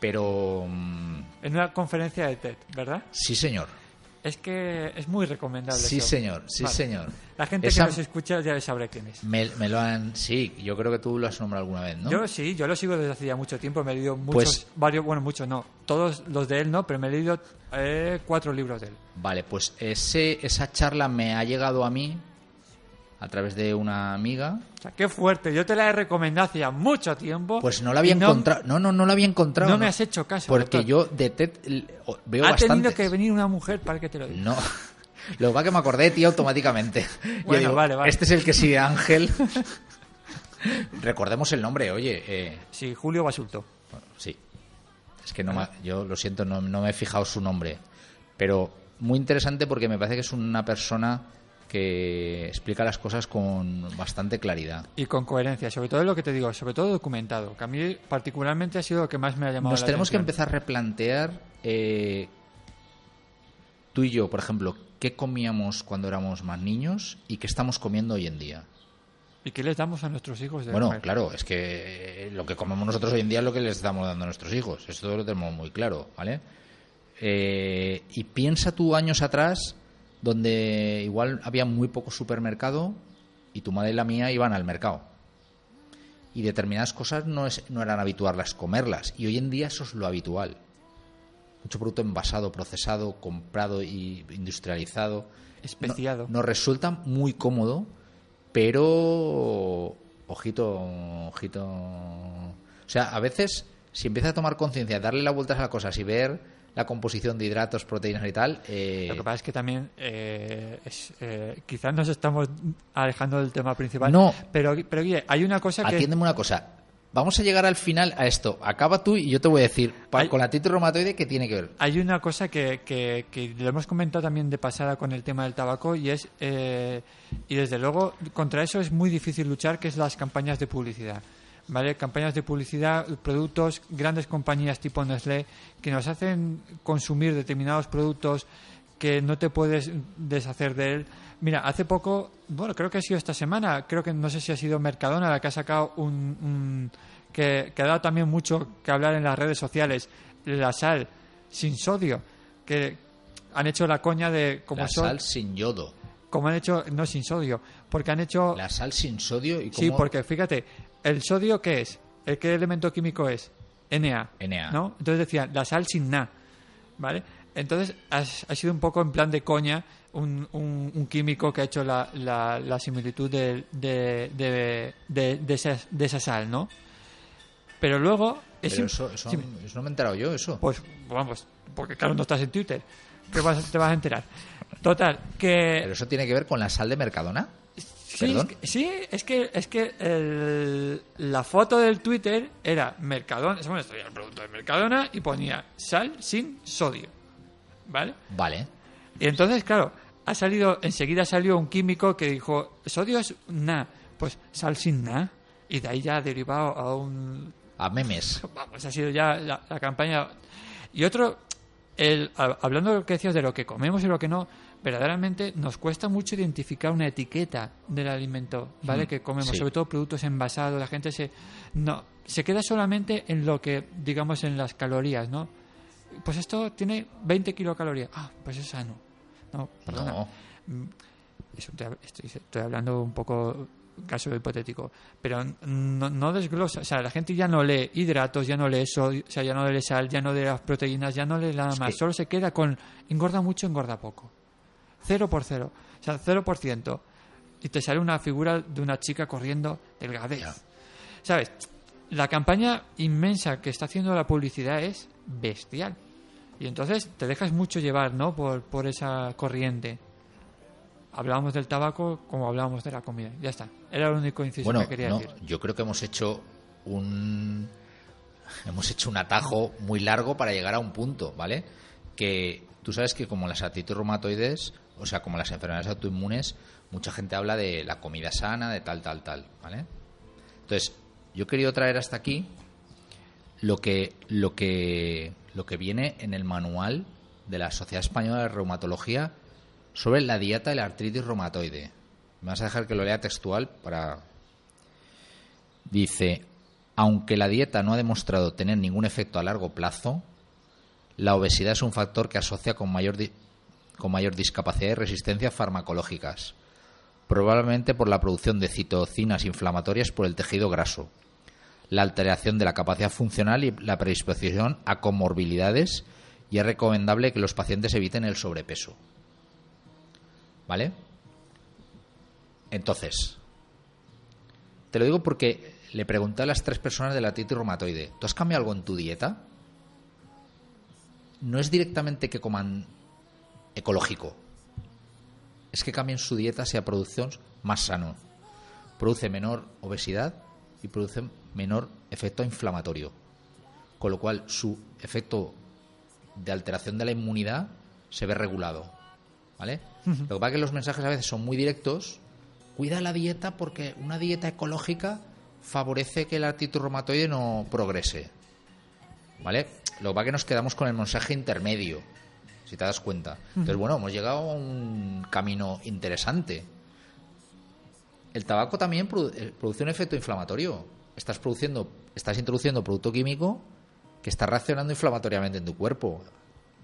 Speaker 3: Pero mm,
Speaker 1: En una conferencia de TED, ¿verdad?
Speaker 3: sí, señor.
Speaker 1: Es que es muy recomendable.
Speaker 3: Sí,
Speaker 1: eso.
Speaker 3: señor. Sí,
Speaker 1: Vale.
Speaker 3: señor.
Speaker 1: La gente
Speaker 3: Esa-
Speaker 1: que nos escucha ya sabrá quién es.
Speaker 3: Me, me lo han. Sí, yo creo que tú lo has nombrado alguna vez, ¿no?
Speaker 1: Yo sí, yo lo sigo desde hace ya mucho tiempo. Me he leído muchos,
Speaker 3: Pues-
Speaker 1: varios, bueno, muchos no. Todos los de él no, pero me he leído eh, cuatro libros de él.
Speaker 3: Vale, pues ese, esa charla me ha llegado a mí a través de una amiga.
Speaker 1: O sea, qué fuerte. Yo te la he recomendado hace ya mucho tiempo.
Speaker 3: Pues no la había
Speaker 1: no-
Speaker 3: encontrado. No, no, no la había encontrado.
Speaker 1: No me has hecho caso,
Speaker 3: Porque yo de TED veo
Speaker 1: ha
Speaker 3: bastante.
Speaker 1: tenido que venir una mujer para que te lo diga.
Speaker 3: No. Lo es que me acordé ti automáticamente. (laughs)
Speaker 1: Bueno,
Speaker 3: digo,
Speaker 1: vale, vale.
Speaker 3: Este es el que sigue Ángel. (laughs) Recordemos el nombre, oye. eh,
Speaker 1: Sí, Julio Basulto.
Speaker 3: bueno, sí. Es que no me- yo lo siento, no, no me he fijado su nombre. Pero muy interesante porque me parece que es una persona que explica las cosas con bastante claridad.
Speaker 1: Y con coherencia, sobre todo lo que te digo, sobre todo documentado, que a mí particularmente ha sido lo que más me ha llamado
Speaker 3: Nos
Speaker 1: la
Speaker 3: tenemos que empezar a replantear eh, tú y yo, por ejemplo, qué comíamos cuando éramos más niños y qué estamos comiendo hoy en día.
Speaker 1: ¿Y qué les damos a nuestros hijos de
Speaker 3: Bueno,
Speaker 1: comer?
Speaker 3: claro, es que lo que comemos nosotros hoy en día es lo que les estamos dando a nuestros hijos. Eso lo tenemos muy claro, ¿vale? Eh, y piensa tú años atrás, donde igual había muy poco supermercado y tu madre y la mía iban al mercado. Y determinadas cosas no, es, no eran habituales comerlas. Y hoy en día eso es lo habitual. Mucho producto envasado, procesado, comprado y industrializado.
Speaker 1: Especiado.
Speaker 3: No- nos resulta muy cómodo, pero ojito, ojito. O sea, a veces si empiezas a tomar conciencia, darle las vueltas a las cosas y ver la composición de hidratos, proteínas y tal, eh,
Speaker 1: Lo que pasa es que también eh, es, eh, quizás nos estamos alejando del tema principal.
Speaker 3: No.
Speaker 1: Pero, pero Guille, hay una cosa que...
Speaker 3: atiéndeme una cosa. Vamos a llegar al final a esto. Acaba tú y yo te voy a decir,
Speaker 1: Hay-
Speaker 3: con la titis reumatoide, ¿qué tiene que ver?
Speaker 1: Hay una cosa que, que, que lo hemos comentado también de pasada con el tema del tabaco y es, eh, y desde luego, contra eso es muy difícil luchar, que es las campañas de publicidad. ¿Vale? Campañas de publicidad, productos, grandes compañías tipo Nestlé, que nos hacen consumir determinados productos que no te puedes deshacer de él. Mira, hace poco, bueno, creo que ha sido esta semana, creo que no sé si ha sido Mercadona la que ha sacado un, un- que, que ha dado también mucho que hablar en las redes sociales, la sal sin sodio, que han hecho la coña de como
Speaker 3: la
Speaker 1: son-
Speaker 3: sal sin yodo.
Speaker 1: como han hecho no sin sodio, porque han hecho
Speaker 3: La sal sin sodio y
Speaker 1: Sí,
Speaker 3: cómo-
Speaker 1: porque fíjate, el sodio qué es? ¿El qué elemento químico es? Na.
Speaker 3: Na.
Speaker 1: ¿No? Entonces decía, la sal sin Na. ¿Vale? Entonces ha, sido un poco en plan de coña un, un- un químico que ha hecho la, la- la similitud de, de, de, de- de esa, de esa sal, ¿no? Pero luego... es
Speaker 3: Pero eso, eso,
Speaker 1: sí,
Speaker 3: eso no me he enterado yo, eso.
Speaker 1: pues vamos, porque claro, no estás en Twitter. ¿Qué vas, te vas a enterar? Total, que...
Speaker 3: Pero eso tiene que ver con la sal de Mercadona.
Speaker 1: Sí, es que, sí, es que, es que el- la foto del Twitter era Mercadona, bueno, esto el producto de Mercadona y ponía sal sin sodio. ¿Vale?
Speaker 3: Vale.
Speaker 1: Y entonces, claro, ha salido, enseguida salió un químico que dijo, sodio es na, pues sal sin na. Y de ahí ya ha derivado a un
Speaker 3: A memes. (laughs)
Speaker 1: Vamos, ha sido ya la, la campaña. Y otro, el, hablando de lo que decías de lo que comemos y lo que no, verdaderamente nos cuesta mucho identificar una etiqueta del alimento, ¿vale?
Speaker 3: Mm,
Speaker 1: que comemos,
Speaker 3: sí.
Speaker 1: sobre todo productos envasados, la gente se no se queda solamente en lo que digamos en las calorías, ¿no? Pues esto tiene 20 kilocalorías. Ah, pues es sano. No, perdona.
Speaker 3: No.
Speaker 1: Mm, eso te estoy, estoy hablando un poco caso hipotético, pero no, no desglosa, o sea, la gente ya no lee hidratos, ya no lee sodio, o sea, ya no lee sal, ya no lee las proteínas, ya no lee nada
Speaker 3: Es
Speaker 1: más,
Speaker 3: que-
Speaker 1: solo se queda con engorda mucho, engorda poco. Cero por cero, o sea, cero por ciento. Y te sale una figura de una chica corriendo delgadez. ¿Sabes? La campaña inmensa que está haciendo la publicidad es bestial. Y entonces te dejas mucho llevar, ¿no? Por, por esa corriente. Hablábamos del tabaco como hablábamos de la comida. Ya está. Era el único inciso
Speaker 3: Bueno,
Speaker 1: que quería
Speaker 3: no,
Speaker 1: decir.
Speaker 3: yo creo que hemos hecho un hemos hecho un atajo muy largo para llegar a un punto, ¿vale? Que tú sabes que como las artritis reumatoides, o sea, como las enfermedades autoinmunes, mucha gente habla de la comida sana, de tal, tal, tal, ¿vale? Entonces, yo he querido traer hasta aquí lo que lo que lo que viene en el manual de la Sociedad Española de Reumatología sobre la dieta de la artritis reumatoide. Me vas a dejar que lo lea textual para Dice, aunque la dieta no ha demostrado tener ningún efecto a largo plazo, la obesidad es un factor que asocia con mayor, con mayor discapacidad y resistencias farmacológicas, probablemente por la producción de citocinas inflamatorias por el tejido graso, la alteración de la capacidad funcional y la predisposición a comorbilidades y es recomendable que los pacientes eviten el sobrepeso. ¿Vale? Entonces, te lo digo porque le pregunté a las tres personas de la artritis reumatoide, ¿tú has cambiado algo en tu dieta? No es directamente que coman ecológico, es que cambien su dieta hacia producción más sano. Produce menor obesidad y produce menor efecto inflamatorio, con lo cual su efecto de alteración de la inmunidad se ve regulado. ¿vale? Lo que pasa es que los mensajes a veces son muy directos. Cuida la dieta porque una dieta ecológica favorece que el artritis reumatoide no progrese. ¿Vale? Lo que pasa es que nos quedamos con el mensaje intermedio, si te das cuenta. Entonces, bueno, hemos llegado a un camino interesante. El tabaco también eh, produce un efecto inflamatorio. Estás produciendo, estás introduciendo producto químico que está reaccionando inflamatoriamente en tu cuerpo,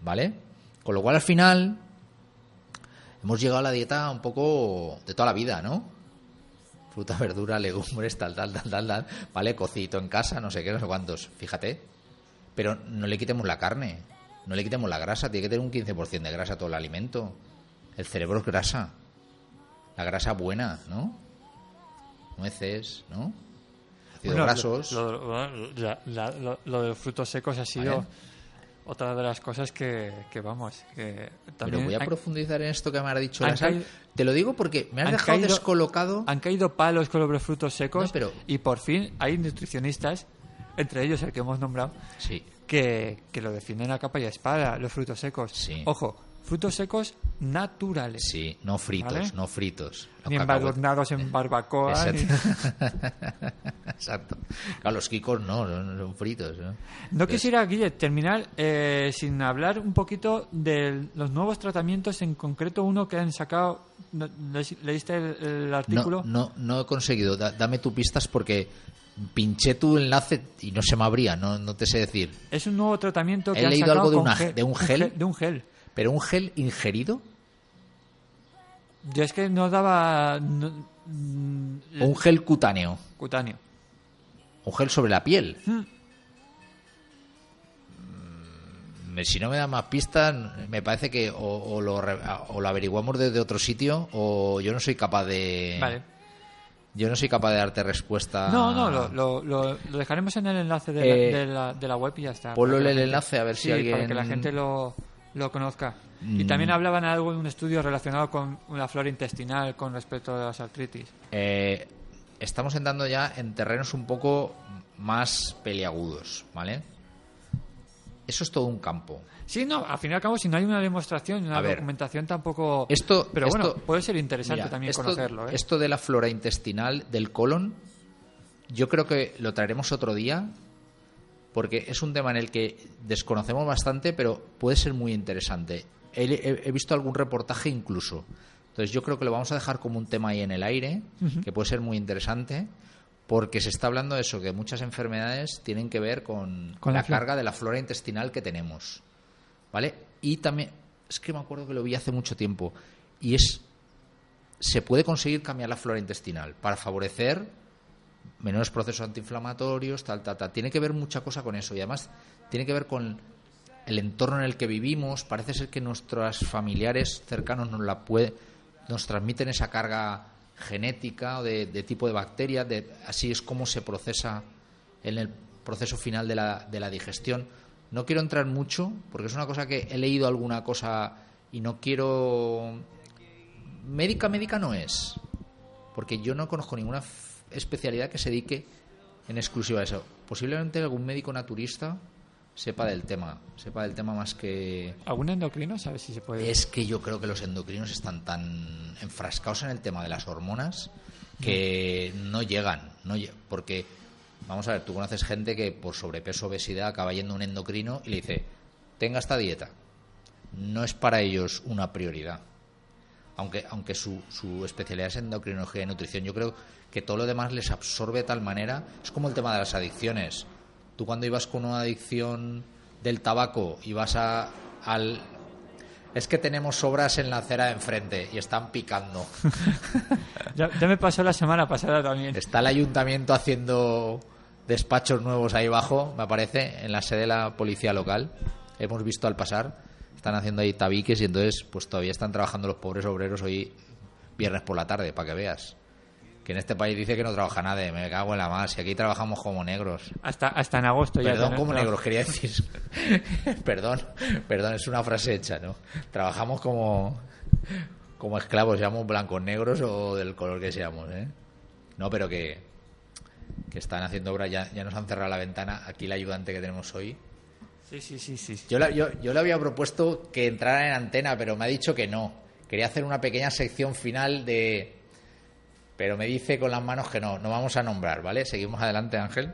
Speaker 3: ¿vale? Con lo cual al final hemos llegado a la dieta un poco de toda la vida, ¿no? Fruta, (laughs) verdura, legumbres, tal, tal, tal, tal, tal, ¿vale? Cocito en casa, no sé qué, no sé cuántos, fíjate. Pero no le quitemos la carne, no le quitemos la grasa, tiene que tener un 15% de grasa todo el alimento. El cerebro es grasa, la grasa buena, ¿no? Nueces, ¿no? Ácidos
Speaker 1: Bueno,
Speaker 3: grasos.
Speaker 1: Lo, lo- la- la- lo- lo de los frutos secos ha sido
Speaker 3: Vale.
Speaker 1: otra de las cosas que, que vamos, que
Speaker 3: Pero
Speaker 1: también
Speaker 3: voy a
Speaker 1: han,
Speaker 3: profundizar en esto que me ha dicho la sal. Te lo digo porque me has
Speaker 1: han
Speaker 3: dejado
Speaker 1: caído-
Speaker 3: descolocado.
Speaker 1: han caído palos con los frutos secos
Speaker 3: No, pero-
Speaker 1: y por fin hay nutricionistas, entre ellos el que hemos nombrado,
Speaker 3: Sí,
Speaker 1: que, que lo defienden a capa y a espada, los frutos secos.
Speaker 3: Sí.
Speaker 1: Ojo, frutos secos naturales.
Speaker 3: sí, no fritos,
Speaker 1: ¿Vale?
Speaker 3: no fritos.
Speaker 1: Ni embadurnados en barbacoa. ni-
Speaker 3: Exacto. (laughs) Claro, los kikos no, son fritos. ¿no?
Speaker 1: No quisiera, Guille, terminar eh, sin hablar un poquito de los nuevos tratamientos, en concreto uno que han sacado. ¿no- le- ¿Leíste el, artículo?
Speaker 3: no, no he conseguido. Da- dame tu pistas porque pinché tu enlace y no se me abría, no, no te sé decir.
Speaker 1: Es un nuevo tratamiento que
Speaker 3: He
Speaker 1: han
Speaker 3: leído algo de una-
Speaker 1: gel-
Speaker 3: de un gel.
Speaker 1: De un gel.
Speaker 3: ¿Pero un gel ingerido
Speaker 1: Yo es que no daba. no- mm,
Speaker 3: o un gel cutáneo?
Speaker 1: cutáneo.
Speaker 3: Un gel sobre la piel.
Speaker 1: Hmm.
Speaker 3: Mm, Si no me da más pistas, me parece que o, o lo, o lo averiguamos desde otro sitio o yo no soy capaz de...
Speaker 1: Vale.
Speaker 3: Yo no soy capaz de darte respuesta.
Speaker 1: No, no, lo, lo, lo- lo dejaremos en el enlace de,
Speaker 3: Eh,
Speaker 1: la, de, la, de la web y ya está.
Speaker 3: ponlo el enlace, a ver si
Speaker 1: Sí, para
Speaker 3: alguien-
Speaker 1: que la gente lo, lo conozca. Y
Speaker 3: Mm.
Speaker 1: también hablaban algo de un estudio relacionado con la flora intestinal con respecto a las artritis.
Speaker 3: Eh, estamos entrando ya en terrenos un poco más peliagudos, ¿vale? Eso es todo un campo.
Speaker 1: Sí, no, al fin y al cabo, si no hay una demostración, una
Speaker 3: A ver,
Speaker 1: documentación tampoco.
Speaker 3: Esto,
Speaker 1: Pero bueno,
Speaker 3: esto-
Speaker 1: puede ser interesante
Speaker 3: Mira,
Speaker 1: también
Speaker 3: esto,
Speaker 1: conocerlo. ¿eh?
Speaker 3: Esto de la flora intestinal del colon, yo creo que lo traeremos otro día, porque es un tema en el que desconocemos bastante, pero puede ser muy interesante. He, he- he visto algún reportaje incluso. Entonces yo creo que lo vamos a dejar como un tema ahí en el aire, que puede ser muy interesante, porque se está hablando de eso, que muchas enfermedades tienen que ver con,
Speaker 1: Con la
Speaker 3: carga de la flora intestinal que tenemos. ¿Vale? Y también, es que me acuerdo que lo vi hace mucho tiempo, y es se puede conseguir cambiar la flora intestinal para favorecer menores procesos antiinflamatorios, tal, tal, tal. Tiene que ver mucha cosa con eso y además tiene que ver con el entorno en el que vivimos. Parece ser que nuestros familiares cercanos nos la puede, nos transmiten esa carga genética o de, tipo de bacterias, de, así es como se procesa en el proceso final de la, de la digestión. No quiero entrar mucho porque es una cosa que he leído alguna cosa y no quiero médica médica no es porque yo no conozco ninguna especialidad que se dedique en exclusiva a eso posiblemente algún médico naturista sepa del tema sepa del tema más que
Speaker 1: ¿Algún endocrino? ¿Sabes si se puede.?
Speaker 3: es que yo creo que los endocrinos están tan enfrascados en el tema de las hormonas que no llegan, no lle- porque vamos a ver, tú conoces gente que por sobrepeso obesidad acaba yendo a un endocrino y le dice, tenga esta dieta. No es para ellos una prioridad. Aunque, aunque su, su especialidad es endocrinología y nutrición, yo creo que todo lo demás les absorbe de tal manera. Es como el tema de las adicciones. Tú cuando ibas con una adicción del tabaco y vas a, al... Es que tenemos sobras en la acera de enfrente y están picando. (laughs)
Speaker 1: Ya, ya me pasó la semana pasada también.
Speaker 3: Está el ayuntamiento haciendo despachos nuevos ahí abajo, me parece, en la sede de la policía local. Hemos visto al pasar, están haciendo ahí tabiques y entonces pues todavía están trabajando los pobres obreros hoy viernes por la tarde, para que veas. Que en este país dice que no trabaja nadie, me cago en la más, y aquí trabajamos como negros.
Speaker 1: Hasta, hasta en agosto ya.
Speaker 3: Perdón, como negros, quería decir. (laughs) perdón, perdón, es una frase hecha, ¿no? Trabajamos como, como esclavos, seamos blancos, negros o del color que seamos, ¿eh? No, pero que, que están haciendo obra, ya, ya nos han cerrado la ventana. Aquí la ayudante que tenemos hoy.
Speaker 1: Sí, sí, sí, sí.
Speaker 3: Yo, la- yo, yo le había propuesto que entrara en antena, pero me ha dicho que no, quería hacer una pequeña sección final de... Pero me dice con las manos que no, no vamos a nombrar, ¿vale? Seguimos adelante, Ángel.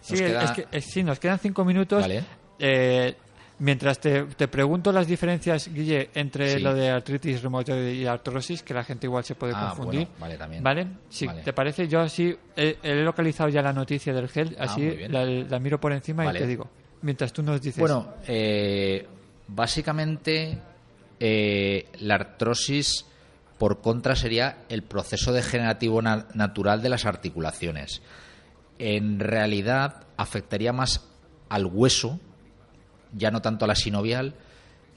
Speaker 1: sí, es que, sí, nos quedan cinco minutos.
Speaker 3: Vale.
Speaker 1: Eh, mientras te, te pregunto las diferencias, Guille, entre
Speaker 3: Sí.
Speaker 1: lo de artritis reumatoide y artrosis, que la gente igual se puede
Speaker 3: Ah,
Speaker 1: confundir.
Speaker 3: bueno, vale, también.
Speaker 1: ¿Vale? Si
Speaker 3: Vale.
Speaker 1: te parece, yo así he, he localizado ya la noticia del gel,
Speaker 3: Ah,
Speaker 1: así la, la miro por encima
Speaker 3: Vale.
Speaker 1: y te digo. Mientras tú nos dices.
Speaker 3: Bueno, eh, básicamente eh, la artrosis por contra sería el proceso degenerativo na- natural de las articulaciones. En realidad afectaría más al hueso, ya no tanto a la sinovial.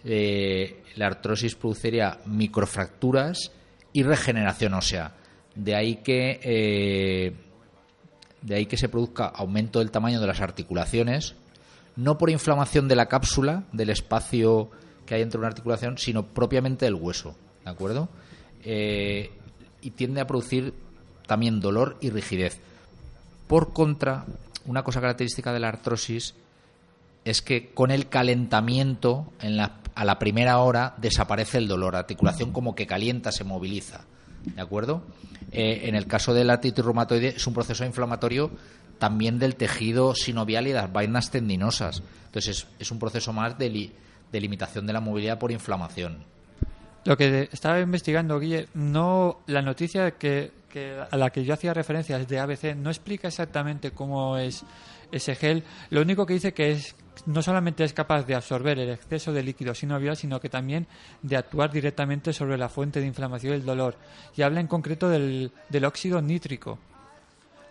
Speaker 3: Eh, la artrosis produciría microfracturas y regeneración ósea. De ahí que eh, de ahí que se produzca aumento del tamaño de las articulaciones, no por inflamación de la cápsula, del espacio que hay entre una articulación, sino propiamente del hueso, ¿de acuerdo? Eh, y tiende a producir también dolor y rigidez. Por contra, una cosa característica de la artrosis es que con el calentamiento en a la primera hora desaparece el dolor. La articulación como que calienta, se moviliza. ¿De acuerdo? Eh, en el caso de la artritis es un proceso inflamatorio también del tejido sinovial y de las vainas tendinosas. Entonces es, un proceso más de limitación de la movilidad por inflamación.
Speaker 1: Lo que estaba investigando, Guille, no la noticia que, que a la que yo hacía referencia es de ABC no explica exactamente cómo es ese gel. Lo único que dice que es no solamente es capaz de absorber el exceso de líquido sinovial, sino que también de actuar directamente sobre la fuente de inflamación y el dolor. Y habla en concreto del, del óxido nítrico.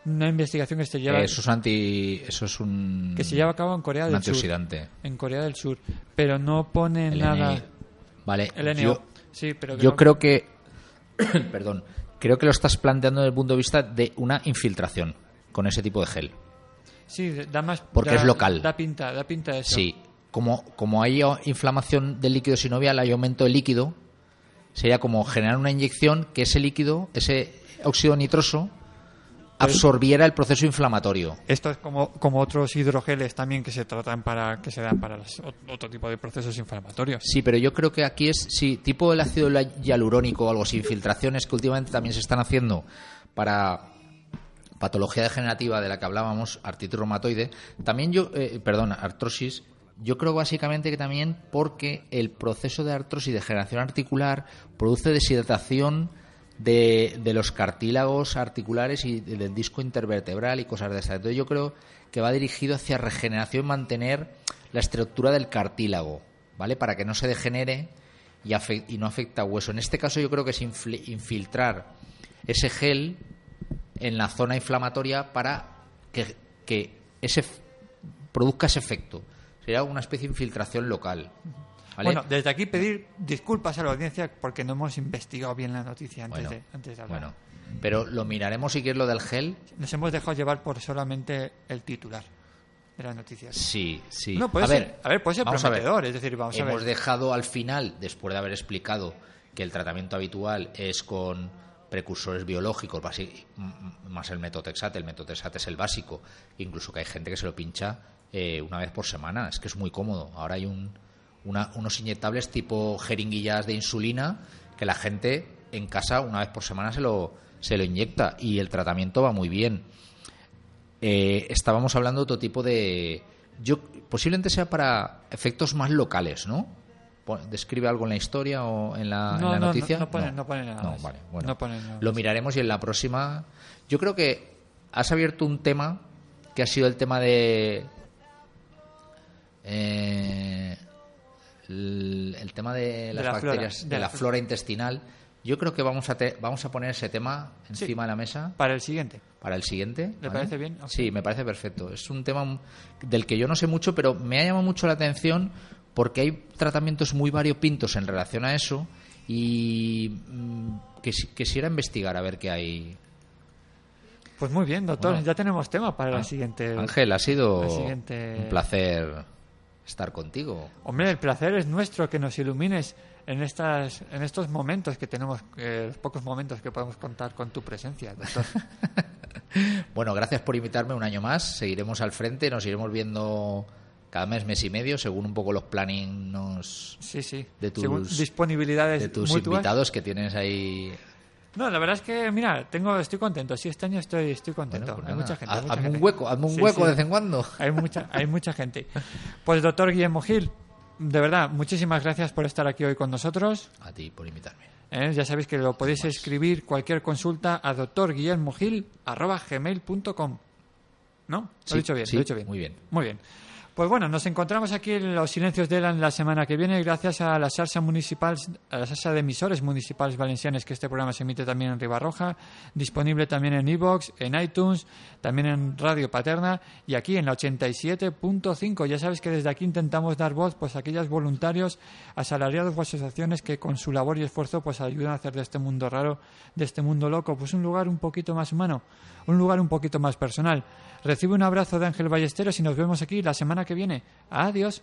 Speaker 1: Una investigación que se lleva
Speaker 3: eso es anti, eso es un,
Speaker 1: que se lleva a cabo en Corea del Sur.
Speaker 3: antioxidante.
Speaker 1: En Corea del Sur, pero no pone
Speaker 3: El
Speaker 1: nada.
Speaker 3: NI. Vale,
Speaker 1: El NO.
Speaker 3: yo,
Speaker 1: sí, pero que
Speaker 3: yo
Speaker 1: no-
Speaker 3: creo que, (coughs) perdón, creo que lo estás planteando desde el punto de vista de una infiltración con ese tipo de gel.
Speaker 1: Sí, da más.
Speaker 3: Porque
Speaker 1: da-
Speaker 3: es local.
Speaker 1: Da pinta, da pinta de eso.
Speaker 3: Sí, como, como hay inflamación del líquido sinovial, hay aumento del líquido, sería como generar una inyección que ese líquido, ese óxido nitroso, absorbiera el proceso inflamatorio.
Speaker 1: Esto es como, como otros hidrogeles también que se tratan para que se dan para los- otro tipo de procesos inflamatorios.
Speaker 3: Sí, pero yo creo que aquí es, sí, tipo el ácido hialurónico o algo así, infiltraciones que últimamente también se están haciendo para patología degenerativa de la que hablábamos, artritis reumatoide, también yo, eh, perdón, artrosis, yo creo básicamente que también porque el proceso de artrosis y degeneración articular produce deshidratación de, de los cartílagos articulares y del disco intervertebral y cosas de esas. Entonces yo creo que va dirigido hacia regeneración mantener la estructura del cartílago, ¿vale? Para que no se degenere y, y no afecta a hueso. En este caso yo creo que es infiltrar ese gel en la zona inflamatoria para que, que ese produzca ese efecto. Sería una especie de infiltración local. ¿Vale?
Speaker 1: Bueno, desde aquí pedir disculpas a la audiencia porque no hemos investigado bien la noticia antes,
Speaker 3: Bueno,
Speaker 1: de, antes de hablar.
Speaker 3: bueno. pero lo miraremos si quieres lo del gel.
Speaker 1: Nos hemos dejado llevar por solamente el titular de las noticias.
Speaker 3: Sí, sí.
Speaker 1: No, puede
Speaker 3: a
Speaker 1: ser-
Speaker 3: ver,
Speaker 1: a ver, puede ser
Speaker 3: ver.
Speaker 1: prometedor, es decir, vamos a
Speaker 3: Hemos
Speaker 1: ver.
Speaker 3: dejado al final, después de haber explicado que el tratamiento habitual es con precursores biológicos, más el metotrexate, el metotrexate es el básico, incluso que hay gente que se lo pincha eh, una vez por semana, es que es muy cómodo. Ahora hay un, una- unos inyectables tipo jeringuillas de insulina que la gente en casa una vez por semana se lo, se lo inyecta y el tratamiento va muy bien eh, estábamos hablando de otro tipo de. Yo, posiblemente sea para efectos más locales, ¿no? ¿Describe algo en la historia o en la, en
Speaker 1: No,
Speaker 3: la
Speaker 1: no, no,
Speaker 3: noticia?
Speaker 1: no pone- no pone nada
Speaker 3: No, vale, bueno.
Speaker 1: No pone nada
Speaker 3: Lo miraremos y en la próxima. Yo creo que has abierto un tema que ha sido el tema de. eh, el, el tema de las
Speaker 1: la
Speaker 3: bacterias,
Speaker 1: de
Speaker 3: de,
Speaker 1: la
Speaker 3: la
Speaker 1: flora.
Speaker 3: flora intestinal. Yo creo que vamos a, te- vamos a poner ese tema
Speaker 1: Sí.
Speaker 3: encima de la mesa
Speaker 1: Para el siguiente.
Speaker 3: para el siguiente.
Speaker 1: ¿Le parece bien?
Speaker 3: Sí, me parece perfecto. Es un tema del que yo no sé mucho, pero me ha llamado mucho la atención porque hay tratamientos muy variopintos en relación a eso y mm, que si- quisiera investigar a ver qué hay.
Speaker 1: Pues muy bien, doctor.
Speaker 3: Bueno.
Speaker 1: ya tenemos tema para la
Speaker 3: Ah,
Speaker 1: siguiente.
Speaker 3: Ángel, ha sido
Speaker 1: la siguiente-
Speaker 3: un placer estar contigo.
Speaker 1: Hombre, el placer es nuestro que nos ilumines en estas en estos momentos que tenemos, eh, los pocos momentos que podemos contar con tu presencia, doctor. (laughs)
Speaker 3: Bueno, gracias por invitarme un año más. Seguiremos al frente, nos iremos viendo cada mes, mes y medio, según un poco los plannings
Speaker 1: Sí, sí.
Speaker 3: de tus,
Speaker 1: Según disponibilidades
Speaker 3: de tus
Speaker 1: mutuas.
Speaker 3: invitados que tienes ahí.
Speaker 1: No, la verdad es que, mira, tengo, estoy contento. Sí, este año estoy, estoy contento.
Speaker 3: Bueno, pues
Speaker 1: hay
Speaker 3: nada,
Speaker 1: mucha gente. mucha
Speaker 3: hazme
Speaker 1: gente.
Speaker 3: un hueco, hazme un
Speaker 1: Sí,
Speaker 3: hueco
Speaker 1: sí.
Speaker 3: de vez en cuando.
Speaker 1: Hay mucha, hay mucha gente. Pues, doctor Guillermo Gil, de verdad, muchísimas gracias por estar aquí hoy con nosotros.
Speaker 3: A ti por invitarme.
Speaker 1: ¿eh? Ya sabéis que lo podéis escribir cualquier consulta a doctorguillermogil.gmail.com ¿No? Lo
Speaker 3: Sí,
Speaker 1: he dicho bien,
Speaker 3: sí,
Speaker 1: lo he dicho bien.
Speaker 3: muy bien.
Speaker 1: Muy bien. Pues bueno, nos encontramos aquí en los silencios de Elan la semana que viene gracias a la salsa municipal, a la salsa de emisores municipales valencianes que este programa se emite también en Ribarroja, disponible también en iVoox, en iTunes, también en Radio Paterna y aquí en la 87.5. Ya sabes que desde aquí intentamos dar voz pues a aquellos voluntarios, asalariados o asociaciones que con su labor y esfuerzo pues ayudan a hacer de este mundo raro, de este mundo loco, pues un lugar un poquito más humano, un lugar un poquito más personal. Recibe un abrazo de Ángel Ballesteros y nos vemos aquí la semana que viene. Adiós.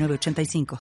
Speaker 4: 906985.